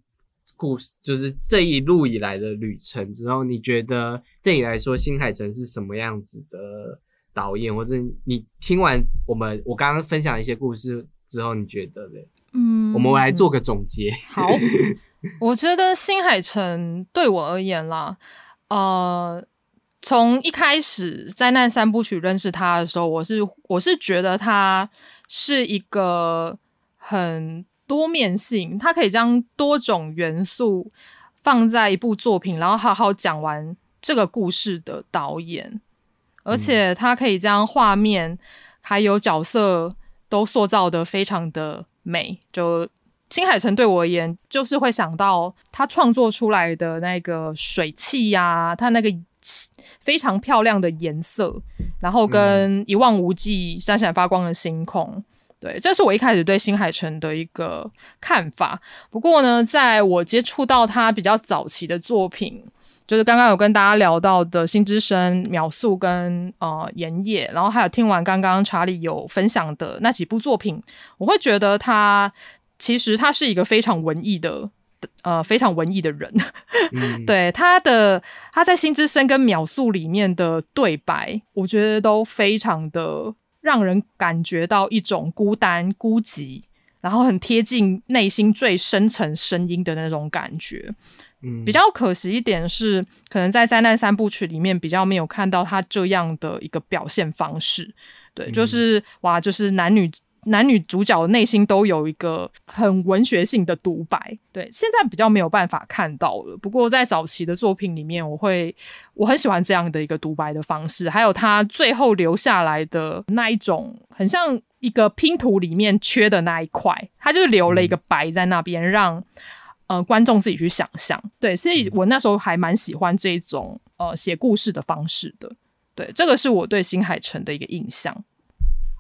故事，就是这一路以来的旅程之后，你觉得对你来说，新海诚是什么样子的导演，或者你听完我们我刚刚分享一些故事之后，你觉得嘞？嗯，我们来做个总结。好，我觉得新海诚对我而言啦，呃，从一开始灾难三部曲认识他的时候，我是我是觉得他是一个很多面性，他可以将多种元素放在一部作品，然后好好讲完这个故事的导演，而且他可以将画面还有角色都塑造的非常的美，就青海城对我而言，就是会想到他创作出来的那个水汽呀、他那个非常漂亮的颜色，然后跟一望无际、闪闪发光的星空。对，这是我一开始对新海诚的一个看法。不过呢，在我接触到他比较早期的作品，就是刚刚有跟大家聊到的《新之声》、《秒速》跟呃《盐业》，然后还有听完刚刚查理有分享的那几部作品，我会觉得他其实他是一个非常文艺的。呃，非常文艺的人，嗯，对他的他在《新之声》跟《秒速》里面的对白，我觉得都非常的让人感觉到一种孤单、孤寂，然后很贴近内心最深层声音的那种感觉。嗯比较可惜一点是，可能在灾难三部曲里面比较没有看到他这样的一个表现方式。对，就是、哇，就是男女男女主角内心都有一个很文学性的独白。对，现在比较没有办法看到了。不过在早期的作品里面，我会我很喜欢这样的一个独白的方式，还有他最后留下来的那一种，很像一个拼图里面缺的那一块，他就留了一个白在那边，让。呃，观众自己去想象，对，所以我那时候还蛮喜欢这种呃写故事的方式的，对，这个是我对新海诚的一个印象。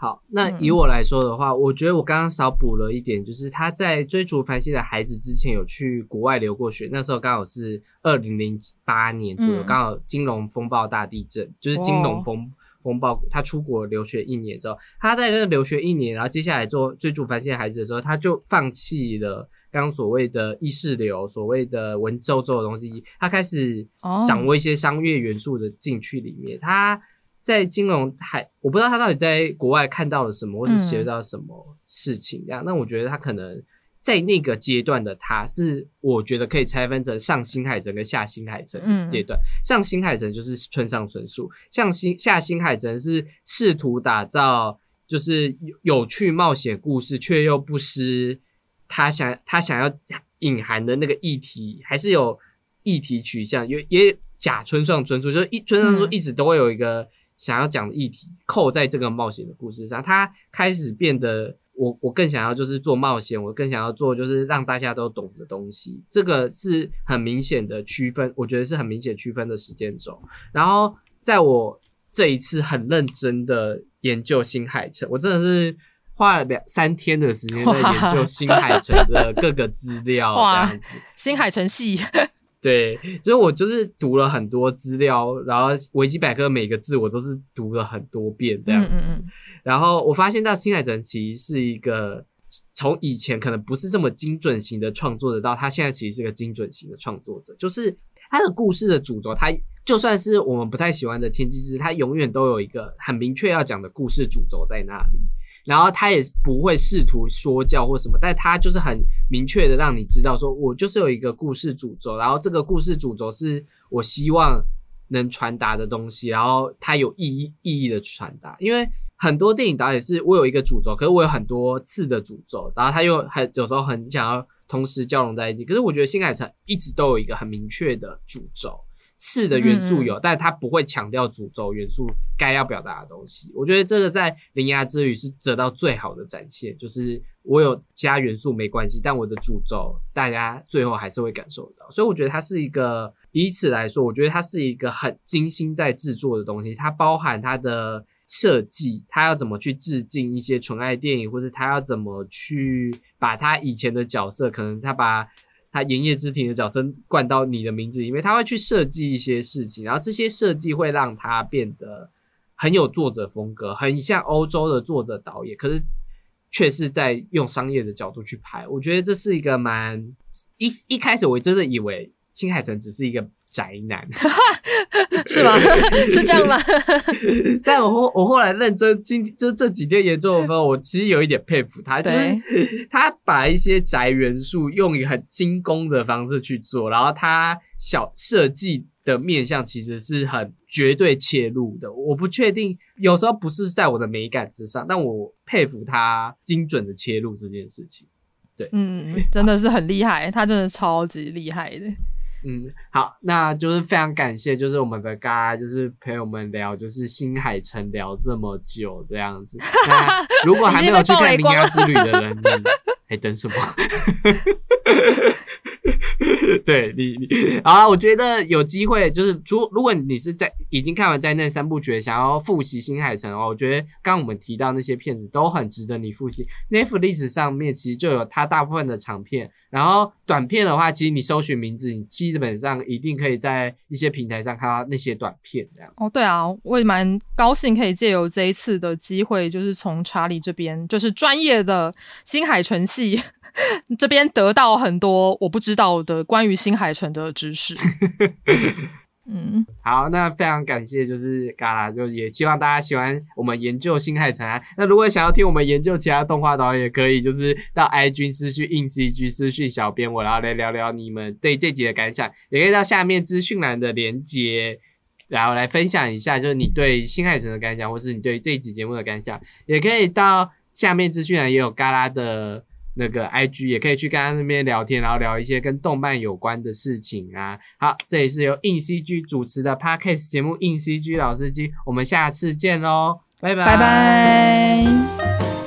好，那嗯以我来说的话，我觉得我刚刚少补了一点，就是他在追逐繁星的孩子之前有去国外留过学，那时候刚好是二零零八年左右，嗯刚、好金融风暴大地震，就是金融风。风暴，他出国留学一年之后，他在那留学一年，然后接下来做追逐繁星的孩子的时候，他就放弃了刚刚所谓的意识流，所谓的文绉绉的东西，他开始哦掌握一些商业元素的进去里面。他在金融还我不知道他到底在国外看到了什么，或是学到什么事情这样。那我觉得他可能在那个阶段的他是，我觉得可以拆分成上新海城跟下新海诚阶段。上新海城就是村上春树，像新下新海城是试图打造就是有趣冒险故事，却又不失他想他想要隐含的那个议题，还是有议题取向，也也假村上春树，就是一村上春树一直都会有一个。想要讲的议题扣在这个冒险的故事上，它开始变得我我更想要就是做冒险，我更想要做就是让大家都懂的东西，这个是很明显的区分，我觉得是很明显区分的时间轴。然后在我这一次很认真的研究新海诚，我真的是花了两三天的时间在研究新海诚的各个资料，这样子。新海诚系。对，所以我就是读了很多资料，然后维基百科每个字我都是读了很多遍这样子，然后我发现到新海诚其实是一个从以前可能不是这么精准型的创作者，到他现在其实是个精准型的创作者，就是他的故事的主轴，他就算是我们不太喜欢的天机之，他永远都有一个很明确要讲的故事主轴在那里。然后他也不会试图说教或什么，但他就是很明确的让你知道，说我就是有一个故事主轴，然后这个故事主轴是我希望能传达的东西，然后它有意义意义的传达。因为很多电影导演是我有一个主轴，可是我有很多次的主轴，然后他又很有时候很想要同时交融在一起。可是我觉得新海诚一直都有一个很明确的主轴。次的元素有，但是他不会强调主轴元素该要表达的东西。我觉得这个在《铃芽之旅》是得到最好的展现，就是我有加元素没关系，但我的主轴大家最后还是会感受到。所以我觉得它是一个，以此来说，我觉得它是一个很精心在制作的东西。它包含它的设计，它要怎么去致敬一些纯爱电影，或者它要怎么去把它以前的角色，可能他把。他营业之庭的角色灌到你的名字里面，他会去设计一些事情，然后这些设计会让他变得很有作者风格，很像欧洲的作者导演，可是却是在用商业的角度去拍。我觉得这是一个蛮一一开始我真的以为青海城只是一个。宅男 是吗？是这样吗？但我后我后来认真今就这几天研究的时候，我其实有一点佩服他，就是他把一些宅元素用于很精工的方式去做，然后他小设计的面向其实是很绝对切入的。我不确定有时候不是在我的美感之上，但我佩服他精准的切入这件事情。对，嗯，真的是很厉害，他真的超级厉害的。嗯，好，那就是非常感谢，就是我们的嘎，就是陪我们聊，就是新海诚聊这么久这样子。那如果还没有去看《名扬之旅》的人，你还等什么？对你，你啊，我觉得有机会，就是如如果你是在已经看完灾难三部曲，想要复习新海诚哦，我觉得刚刚我们提到那些片子都很值得你复习。Netflix 上面其实就有它大部分的长片，然后短片的话，其实你搜寻名字，你基本上一定可以在一些平台上看到那些短片这样。哦，对啊，我也蛮高兴可以借由这一次的机会，就是从查理这边，就是专业的新海诚系。这边得到很多我不知道的关于新海诚的知识。嗯，好，那非常感谢，就是嘎啦，就也希望大家喜欢我们研究新海诚啊。那如果想要听我们研究其他动画导演，也可以就是到 IG 私讯硬 CG 私讯小编我，然后来聊聊你们对这集的感想。也可以到下面资讯栏的连接，然后来分享一下，就是你对新海诚的感想，或是你对这一集节目的感想。也可以到下面资讯栏也有嘎啦的。那个 I G 也可以去跟他那边聊天，然后聊一些跟动漫有关的事情啊。好，这里是由硬 C G 主持的 Podcast 节目，硬 C G 老司机，我们下次见喽，拜拜，拜拜。